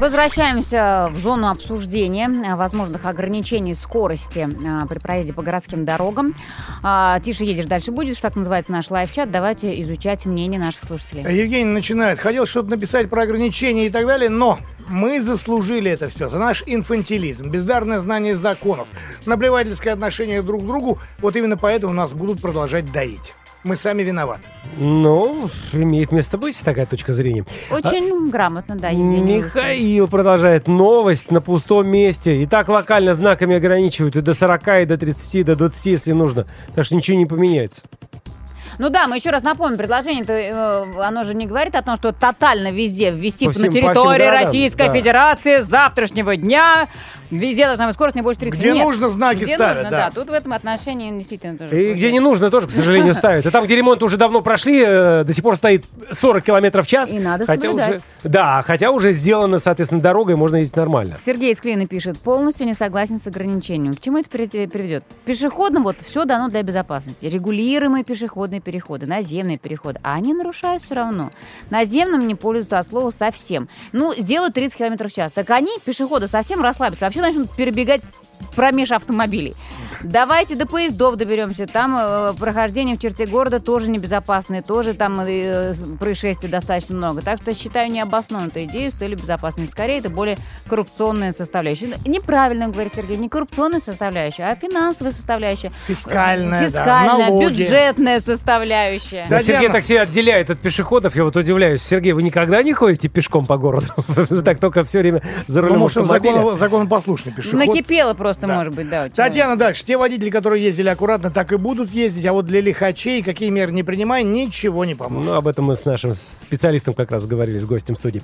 Возвращаемся в зону обсуждения э, возможных ограничений скорости э, при проезде по городским дорогам. А, Тише едешь, дальше будешь. Так называется наш live -чат. Давайте изучать мнение наших слушателей. Евгений начинает. Хотел что-то написать про ограничения и так далее, но мы заслужили это все за наш инфантилизм, бездарное знание законов, наплевательское отношение друг к другу. Вот именно поэтому нас будут продолжать доить. Мы сами виноваты. Ну, имеет место быть такая точка зрения. Очень грамотно, да, Евгений. Михаил продолжает. Новость на пустом месте. И так локально знаками ограничивают и до 40, и до 30, и до 20, если нужно. Так что ничего не поменяется. Ну да, мы еще раз напомним, предложение-то, э, оно же не говорит о том, что тотально везде ввести По на всем- по всем территории городам, Российской да. Федерации с завтрашнего дня везде должна быть скорость не больше 30. Где Нет. нужно, знаки где ставят, нужно, да. да. Тут в этом отношении действительно тоже. И получается. где не нужно, тоже, к сожалению, ставят. И там, где ремонт уже давно прошли, э, до сих пор стоит 40 километров в час. И надо хотя уже. Да, хотя уже сделано, соответственно, дорога, и можно ездить нормально. Сергей из Клина пишет, полностью не согласен с ограничением. К чему это при- приведет? Пешеходным вот все дано для безопасности. Регулируемые пешеходные переходы, наземные переходы. А они нарушают все равно. Наземным не пользуются от слова совсем. Ну, сделают 30 км в час. Так они, пешеходы, совсем расслабятся. Вообще начнут перебегать промеж автомобилей. Давайте до поездов доберемся. Там э, прохождение в черте города тоже небезопасное, тоже там э, происшествий достаточно много. Так что считаю необоснованной эту идею с целью безопасности. Скорее, это более коррупционная составляющая. Ну, Неправильно говорит Сергей, не коррупционная составляющая, а финансовая составляющая. Фискальная, да, Фискальная, налоги. бюджетная составляющая. Да, Сергей Диана. так себя отделяет от пешеходов, я вот удивляюсь. Сергей, вы никогда не ходите пешком по городу? Так только все время за Ну, рулем может, он автомобиля? законо- законопослушный пешеход. Накипело просто, Да. может быть, да. Татьяна дальше. Те водители, которые ездили аккуратно, так и будут ездить, а вот для лихачей, какие меры не принимай, ничего не поможет. Ну, об этом мы с нашим специалистом как раз говорили, с гостем студии.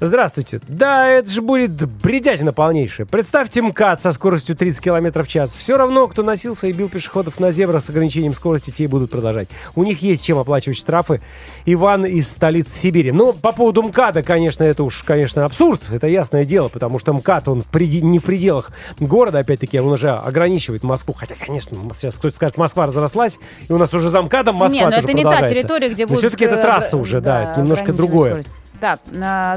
Здравствуйте. Да, это же будет бредятина полнейшая. Представьте МКАД со скоростью 30 км в час. Все равно, кто носился и бил пешеходов на зебрах с ограничением скорости, те и будут продолжать. У них есть чем оплачивать штрафы. Иван из столицы Сибири. Ну, по поводу МКАДа, конечно, это уж, конечно, абсурд. Это ясное дело, потому что МКАД, он в преде- не в пределах города, опять-таки, он уже ограничивает Москву. Хотя, конечно, сейчас кто-то скажет, Москва разрослась, и у нас уже за МКАДом Москва Не, но тоже это не та территория, где будет... все-таки это э, трасса уже, да, это немножко другое. скорость. Так,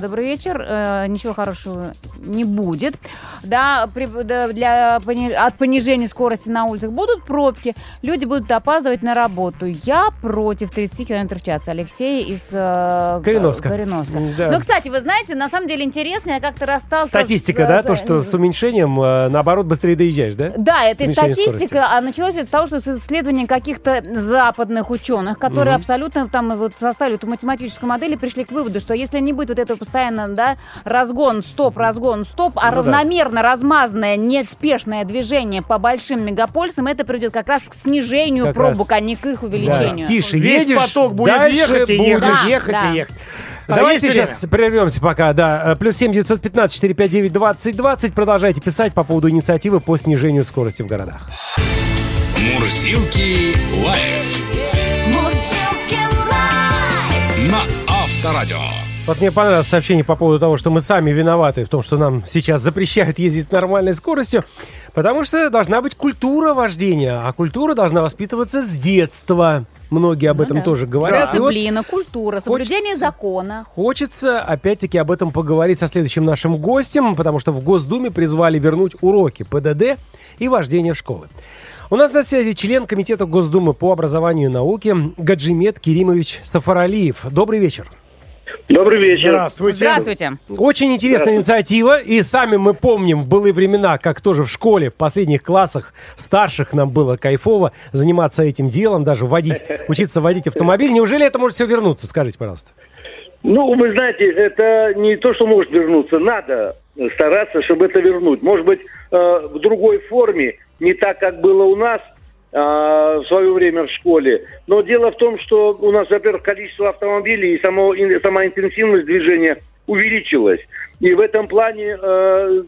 добрый вечер. Э, ничего хорошего не будет. Да, при- да, для от понижения скорости на улицах будут пробки. Люди будут опаздывать на работу. Я против 30 км в час. Алексей из э, Кореновска. Кореновска. Да. Ну, кстати, вы знаете, на самом деле интересно, я как-то расстался... Статистика, с- да, с- то, что с уменьшением, э, наоборот, быстрее доезжаешь, да? Да, это и статистика, скорости. а началось это с того, что с исследования каких-то западных ученых, которые Мгм. абсолютно там вот составили эту математическую модель и пришли к выводу, что если не будет вот этого постоянно, да, разгон, стоп, разгон, стоп, а Ну да. равномерно размазанное, неспешное движение по большим мегаполисам, это приведет как раз к снижению Как пробок, раз. а не к их Да, увеличению. Тише Весь едешь, поток будет ехать и ехать, будешь. ехать Да. и ехать. Давайте сейчас прервемся пока, да. Э, Плюс семь девятьсот пятнадцать четыре пять девять двадцать двадцать. Продолжайте писать по поводу инициативы по снижению скорости в городах. Мурзилки лайф Мурзилки лайф. на Авторадио. Вот мне понравилось сообщение по поводу того, что мы сами виноваты в том, что нам сейчас запрещают ездить с нормальной скоростью, потому что должна быть культура вождения, а культура должна воспитываться с детства. Многие об Ну этом да. тоже говорят. И вот Дисциплина, культура, соблюдение хочется- закона. Хочется, опять-таки, об этом поговорить со следующим нашим гостем, потому что в Госдуме призвали вернуть уроки ПДД и вождения в школы. У нас на связи член Комитета Госдумы по образованию и науке Гаджимет Керимович Сафаралиев. Добрый вечер. Добрый вечер. Здравствуйте. Здравствуйте. Очень интересная инициатива, и сами мы помним в былые времена, как тоже в школе, в последних классах, старших нам было кайфово заниматься этим делом, даже водить, учиться водить автомобиль. Неужели это может все вернуться? Скажите, пожалуйста. Ну, вы знаете, это не то, что может вернуться. Надо стараться, чтобы это вернуть. Может быть, э, в другой форме, не так, как было у нас в свое время в школе. Но дело в том, что у нас, во-первых, количество автомобилей и само, сама интенсивность движения увеличилась. И в этом плане э,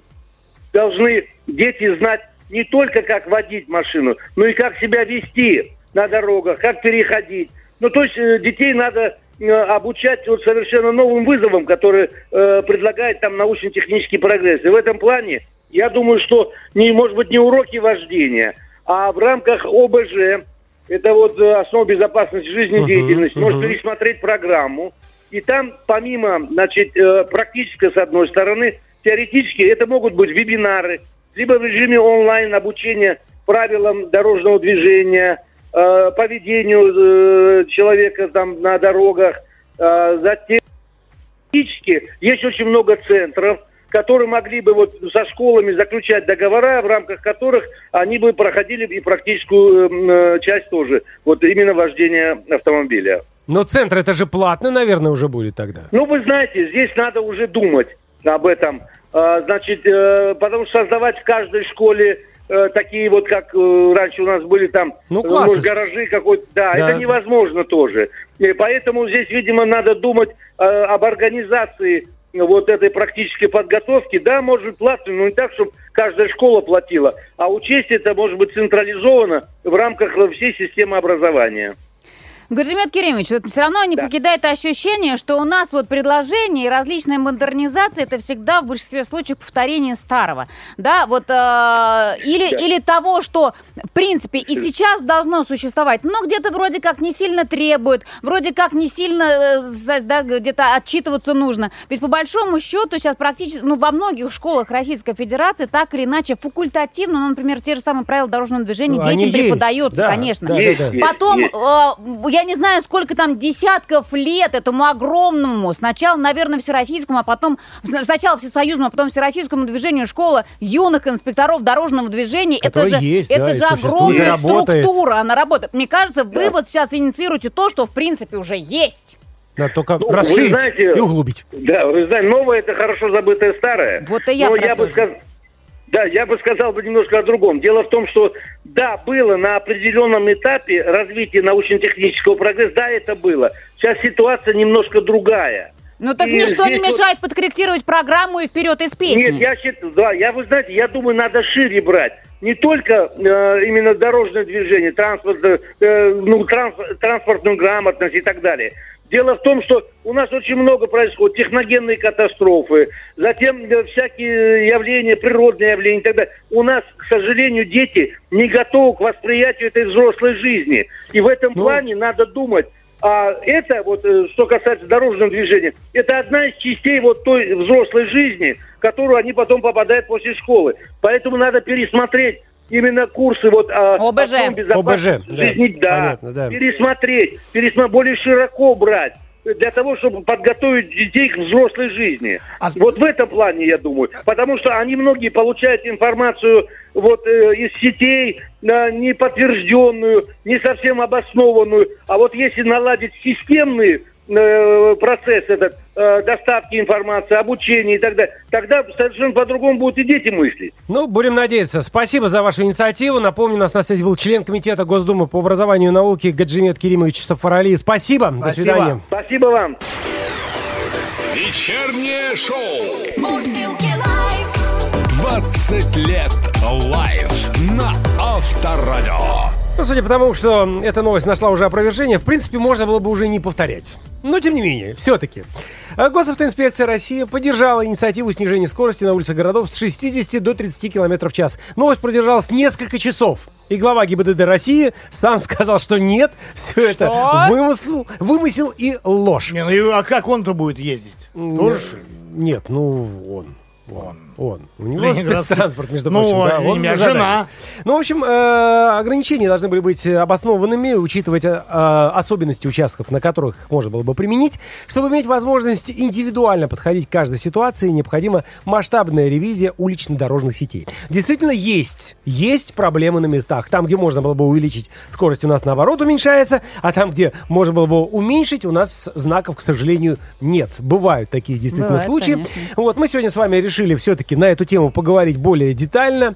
должны дети знать не только, как водить машину, но и как себя вести на дорогах, как переходить. Ну, то есть э, детей надо э, обучать вот совершенно новым вызовам, которые э, предлагает там научно-технический прогресс. И в этом плане, я думаю, что, не, может быть, не уроки вождения, а в рамках ОБЖ, это вот э, основа безопасности жизнедеятельности, Мгм, может мгм. пересмотреть программу. И там, помимо, значит, э, практической, с одной стороны, теоретически это могут быть вебинары, либо в режиме онлайн обучения правилам дорожного движения, э, поведению человека там на дорогах. Затем Фактически есть очень много центров, которые могли бы вот со школами заключать договора, в рамках которых они бы проходили и практическую эм, э, часть тоже. Вот именно вождения автомобиля. Но центр это же платно, наверное, уже будет тогда. Ну, вы знаете, здесь надо уже думать об этом. А, Значит, э, потому что создавать в каждой школе э, такие вот, как э, раньше у нас были там, Ну, э, классы. может, гаражи какой-то, да, Да. это невозможно тоже. И поэтому здесь, видимо, надо думать э, об организации вот этой практической подготовки. Да, может платно, но не так, чтобы каждая школа платила, а учесть это может быть централизовано в рамках всей системы образования. Гаджимет Керимович, вот все равно не Да. покидает ощущение, что у нас вот предложения и различная модернизация это всегда в большинстве случаев повторение старого. Да, вот э, или, или того, что в принципе и сейчас должно существовать, но где-то вроде как не сильно требует, вроде как не сильно э, знаешь, да, где-то отчитываться нужно. Ведь по большому счету сейчас практически, ну, во многих школах Российской Федерации так или иначе факультативно, ну, например, те же самые правила дорожного движения Ну, детям преподаются, да, конечно. да, да, да. есть, Потом, есть. э, я не знаю, сколько там десятков лет этому огромному, сначала, наверное, всероссийскому, а потом, сначала всесоюзному, а потом всероссийскому движению школа юных инспекторов дорожного движения. Это Которое же, есть, это да, же огромная работает. структура, она работает. Мне кажется, вы вот сейчас инициируете то, что в принципе уже есть. Надо только Ну, вы расширить знаете- и углубить. Да, вы знаете, новое это хорошо забытое старое. Вот и я Но я бы же. Да, я бы сказал бы немножко о другом. Дело в том, что да, было на определенном этапе развития научно-технического прогресса, да, это было. Сейчас ситуация немножко другая. Ну так И ничто не здесь вот- мешает подкорректировать программу и вперед из песни. Нет, я считаю, да, я, вы знаете, я думаю, надо шире брать. Не только э, именно дорожное движение, транспорт, э, ну, транс- транспортную грамотность и так далее. Дело в том, что у нас очень много происходит техногенные катастрофы, затем э, всякие явления, природные явления и так далее. У нас, к сожалению, дети не готовы к восприятию этой взрослой жизни. И в этом Ну, плане надо думать. А это, вот, э, что касается дорожного движения, это одна из частей вот той взрослой жизни, в которую они потом попадают после школы. Поэтому надо пересмотреть именно курсы вот а, ОБЖ. основ безопасности ОБЖ, да, жизни, да, понятно, да. пересмотреть, пересмотреть, более широко брать для того, чтобы подготовить детей к взрослой жизни. А Вот в этом плане, я думаю. Потому что они многие получают информацию вот э, из сетей, э, не подтвержденную, не совсем обоснованную. А вот если наладить системный э, процесс этот э, доставки информации, обучения и так далее, тогда совершенно по-другому будут и дети мыслить. Ну, будем надеяться. Спасибо за вашу инициативу. Напомню, у нас на связи был член Комитета Госдумы по образованию и науке Гаджимет Керимович Сафарали. Спасибо. До Спасибо. свидания. Спасибо вам. Вечернее шоу. Мурзилки Live. 20 лет live на Авторадио. Ну, судя по тому, что эта новость нашла уже опровержение, в принципе, можно было бы уже не повторять. Но, тем не менее, все-таки. А Госавтоинспекция России поддержала инициативу снижения скорости на улицах городов с 60 до 30 км в час. Новость продержалась несколько часов. И глава ГИБДД России сам сказал, что нет, все это вымысел, вымысел и ложь. Не, ну а как он-то будет ездить? Тоже? что? Нет, ну он. Он. Он. У него Ленинградский. спецтранспорт, между Ну, прочим. да, извини он меня, жена. Ну, в общем, э, ограничения должны были быть обоснованными, учитывать э, особенности участков, на которых их можно было бы применить. Чтобы иметь возможность индивидуально подходить к каждой ситуации, необходима масштабная ревизия улично-дорожных сетей. Действительно, есть. Есть проблемы на местах. Там, где можно было бы увеличить скорость, у нас наоборот уменьшается, а там, где можно было бы уменьшить, у нас знаков, к сожалению, нет. Бывают такие действительно Бывает, случаи. конечно. Вот, мы сегодня с вами решили все-таки на эту тему поговорить более детально.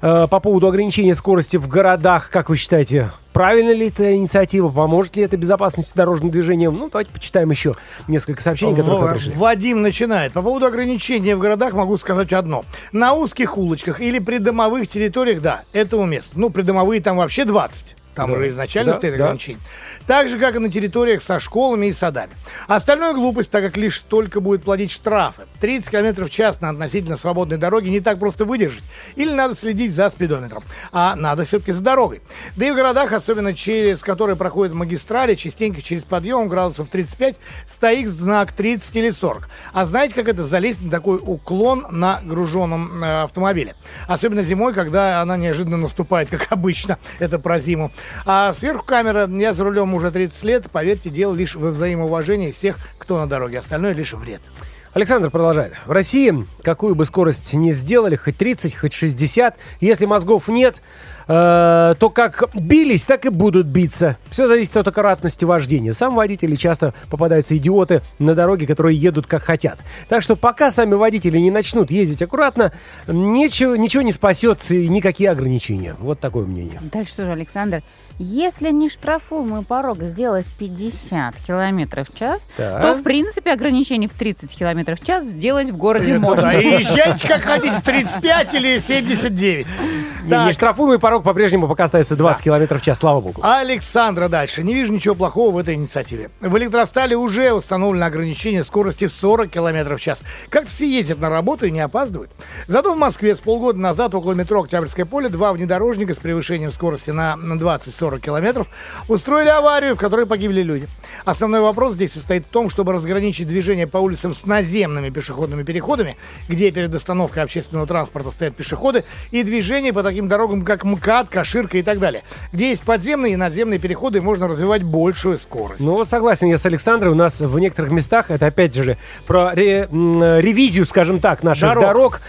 Э, по поводу ограничения скорости в городах, как вы считаете, правильно ли эта инициатива, поможет ли это безопасности дорожного движения? Ну, давайте почитаем еще несколько сообщений, которые В- пришли. Вадим начинает. По поводу ограничений в городах могу сказать одно. На узких улочках или придомовых территориях, да, это уместно. Ну, придомовые там вообще 20. Там Да. уже изначально Да, стоит да. ограничение. Так же, как и на территориях со школами и садами. Остальное глупость, так как лишь только будет платить штрафы. 30 км в час на относительно свободной дороге не так просто выдержать. Или надо следить за спидометром. А надо все-таки за дорогой. Да и в городах, особенно через которые проходят магистрали, частенько через подъем градусов 35, стоит знак 30 или 40. А знаете, как это залезть на такой уклон на груженном э, автомобиле? Особенно зимой, когда она неожиданно наступает, как обычно. Это про зиму. А сверху камера. Я за рулем уже 30 лет. Поверьте, дело лишь во взаимоуважении всех, кто на дороге. Остальное лишь вред. Александр продолжает. В России, какую бы скорость ни сделали, хоть 30, хоть 60, если мозгов нет, э, то как бились, так и будут биться. Все зависит от аккуратности вождения. Сам водители часто попадаются идиоты на дороге, которые едут как хотят. Так что пока сами водители не начнут ездить аккуратно, ничего, ничего не спасет никакие ограничения. Вот такое мнение. Дальше что же, Александр? Если не штрафуемый порог сделать 50 километров в час, Так. то, в принципе, ограничение в 30 километров в час сделать в городе можно. да. И езжайте как хотите, 35 или 79. Не, Так. Нештрафуемый порог по-прежнему пока остается 20 километров в час, слава богу. Александра дальше. Не вижу ничего плохого в этой инициативе. В электростале уже установлено ограничение скорости в 40 км в час. Как все ездят на работу и не опаздывают. Зато в Москве с полгода назад около метро Октябрьское поле два внедорожника с превышением скорости на 20-40 километров устроили аварию, в которой погибли люди. Основной вопрос здесь состоит в том, чтобы разграничить движение по улицам с наземными пешеходными переходами, где перед остановкой общественного транспорта стоят пешеходы, и движение по таким дорогам, как МКАД, Каширка и так далее, где есть подземные и надземные переходы, и можно развивать большую скорость. Ну вот согласен я с Александрой. У нас в некоторых местах, это опять же про ре- э, ревизию, скажем так, наших Дорог. дорог,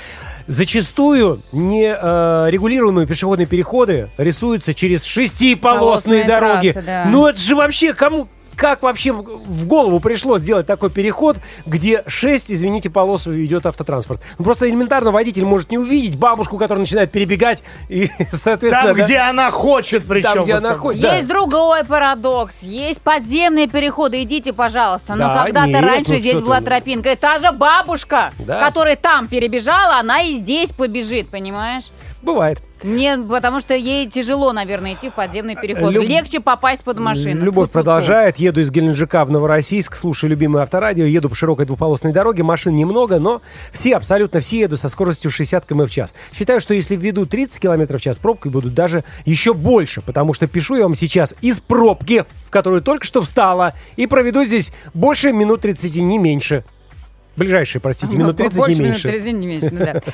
зачастую нерегулируемые пешеходные переходы рисуются через шестиполосные Полосные дороги. трассы, да. Ну это же вообще кому... Как вообще в голову пришло сделать такой переход, где 6, извините, полос идет автотранспорт? Ну, просто элементарно водитель может не увидеть бабушку, которая начинает перебегать, и, соответственно... Там, да, где она хочет, причем. Там, где она хочет. Да. Есть другой парадокс. Есть подземные переходы. Идите, пожалуйста. Но Да, когда-то нет, раньше ну здесь была ты. тропинка. И та же бабушка, Да. которая там перебежала, она и здесь побежит, понимаешь? Бывает. Не, потому что ей тяжело, наверное, идти в подземный переход. Люб- Легче попасть под машину. Любовь Фу-фу-фу. продолжает. Еду из Геленджика в Новороссийск, слушаю любимое авторадио, еду по широкой двуполосной дороге, машин немного, но все, абсолютно все едут со скоростью 60 км в час. Считаю, что если введу 30 км в час, пробки будут даже еще больше, потому что пишу я вам сейчас из пробки, в которую только что встала, и проведу здесь больше минут 30, не меньше. Ближайшие, простите, минут 30, Больше не минут меньше. 30, не меньше, ну да.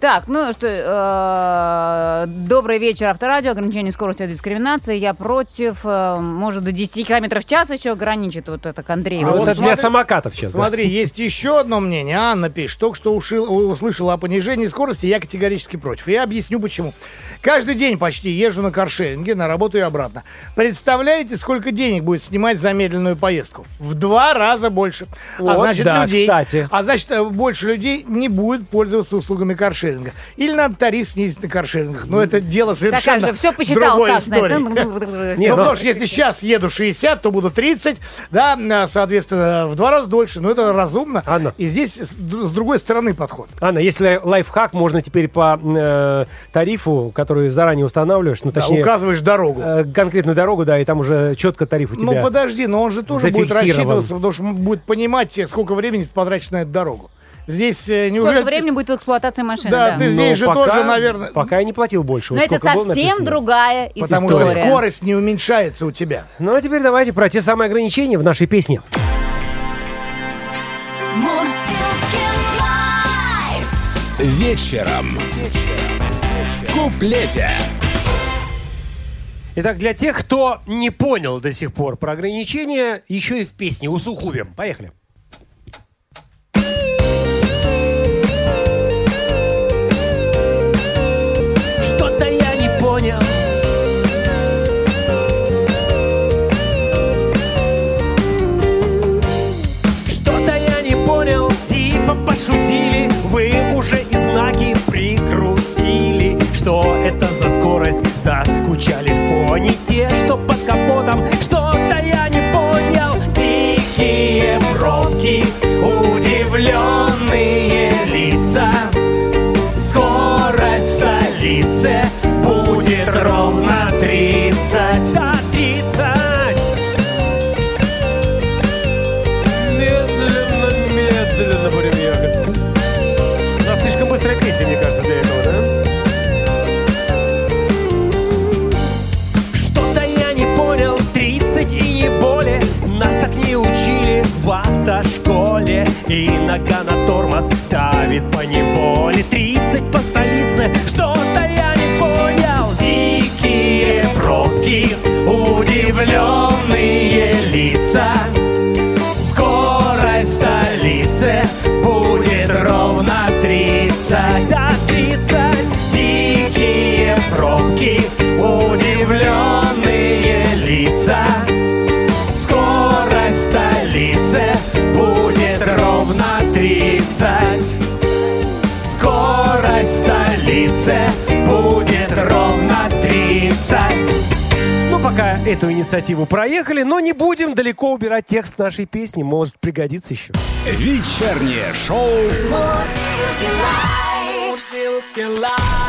Так, ну что, э, добрый вечер, Авторадио, ограничение скорости от дискриминации. Я против, э, может, до 10 километров в час еще ограничит вот это к Андрею. А Вот вот это для самокатов сейчас. да. Смотри, есть еще одно мнение. Анна пишет, только что ушил- услышала о понижении скорости, я категорически против. Я объясню почему. Каждый день почти езжу на каршеринге, на работу и обратно. Представляете, сколько денег будет снимать за медленную поездку? В два раза больше. а Вот значит, да, людей, кстати. а значит, э, больше людей не будет пользоваться услугами каршеринга. Или надо тариф снизить на каршерингах. Но это дело Так как совершенно же, все посчитал другой так, истории. знаешь. Не, ну, но- потому что если сейчас еду 60, то буду 30, да, а, соответственно, в два раза дольше. Но это разумно. Анна. И здесь с, с другой стороны подход. Анна, если лайфхак, можно теперь по э, тарифу, который заранее устанавливаешь, ну Да, точнее, указываешь дорогу. э, конкретную дорогу, да, и там уже четко тариф у тебя. Ну подожди, но он же тоже будет рассчитываться, потому что м- будет понимать, сколько времени потратишь на эту дорогу. Здесь э, неужели... Сколько времени будет в эксплуатации машины, Да, да. ты- Но здесь же пока, тоже, наверное- Пока я не платил больше. Но Вот это сколько совсем другая Потому что история. скорость не уменьшается у тебя. Ну а теперь давайте про те самые ограничения в нашей песне. Вечером. В куплете. Итак, для тех, кто не понял до сих пор про ограничения, еще и в песне усухубим. Поехали. И нога на тормоз давит по неволе. 30 по столице, что-то я не понял. Дикие пробки, удивленные лица. Скорость столицы будет ровно 30 Да, 30 Дикие пробки, удивленные лица столицы будет ровно 30 ну, пока эту инициативу проехали, но не будем далеко убирать текст нашей песни, может пригодится еще. Вечернее шоу Мурзилки лайф.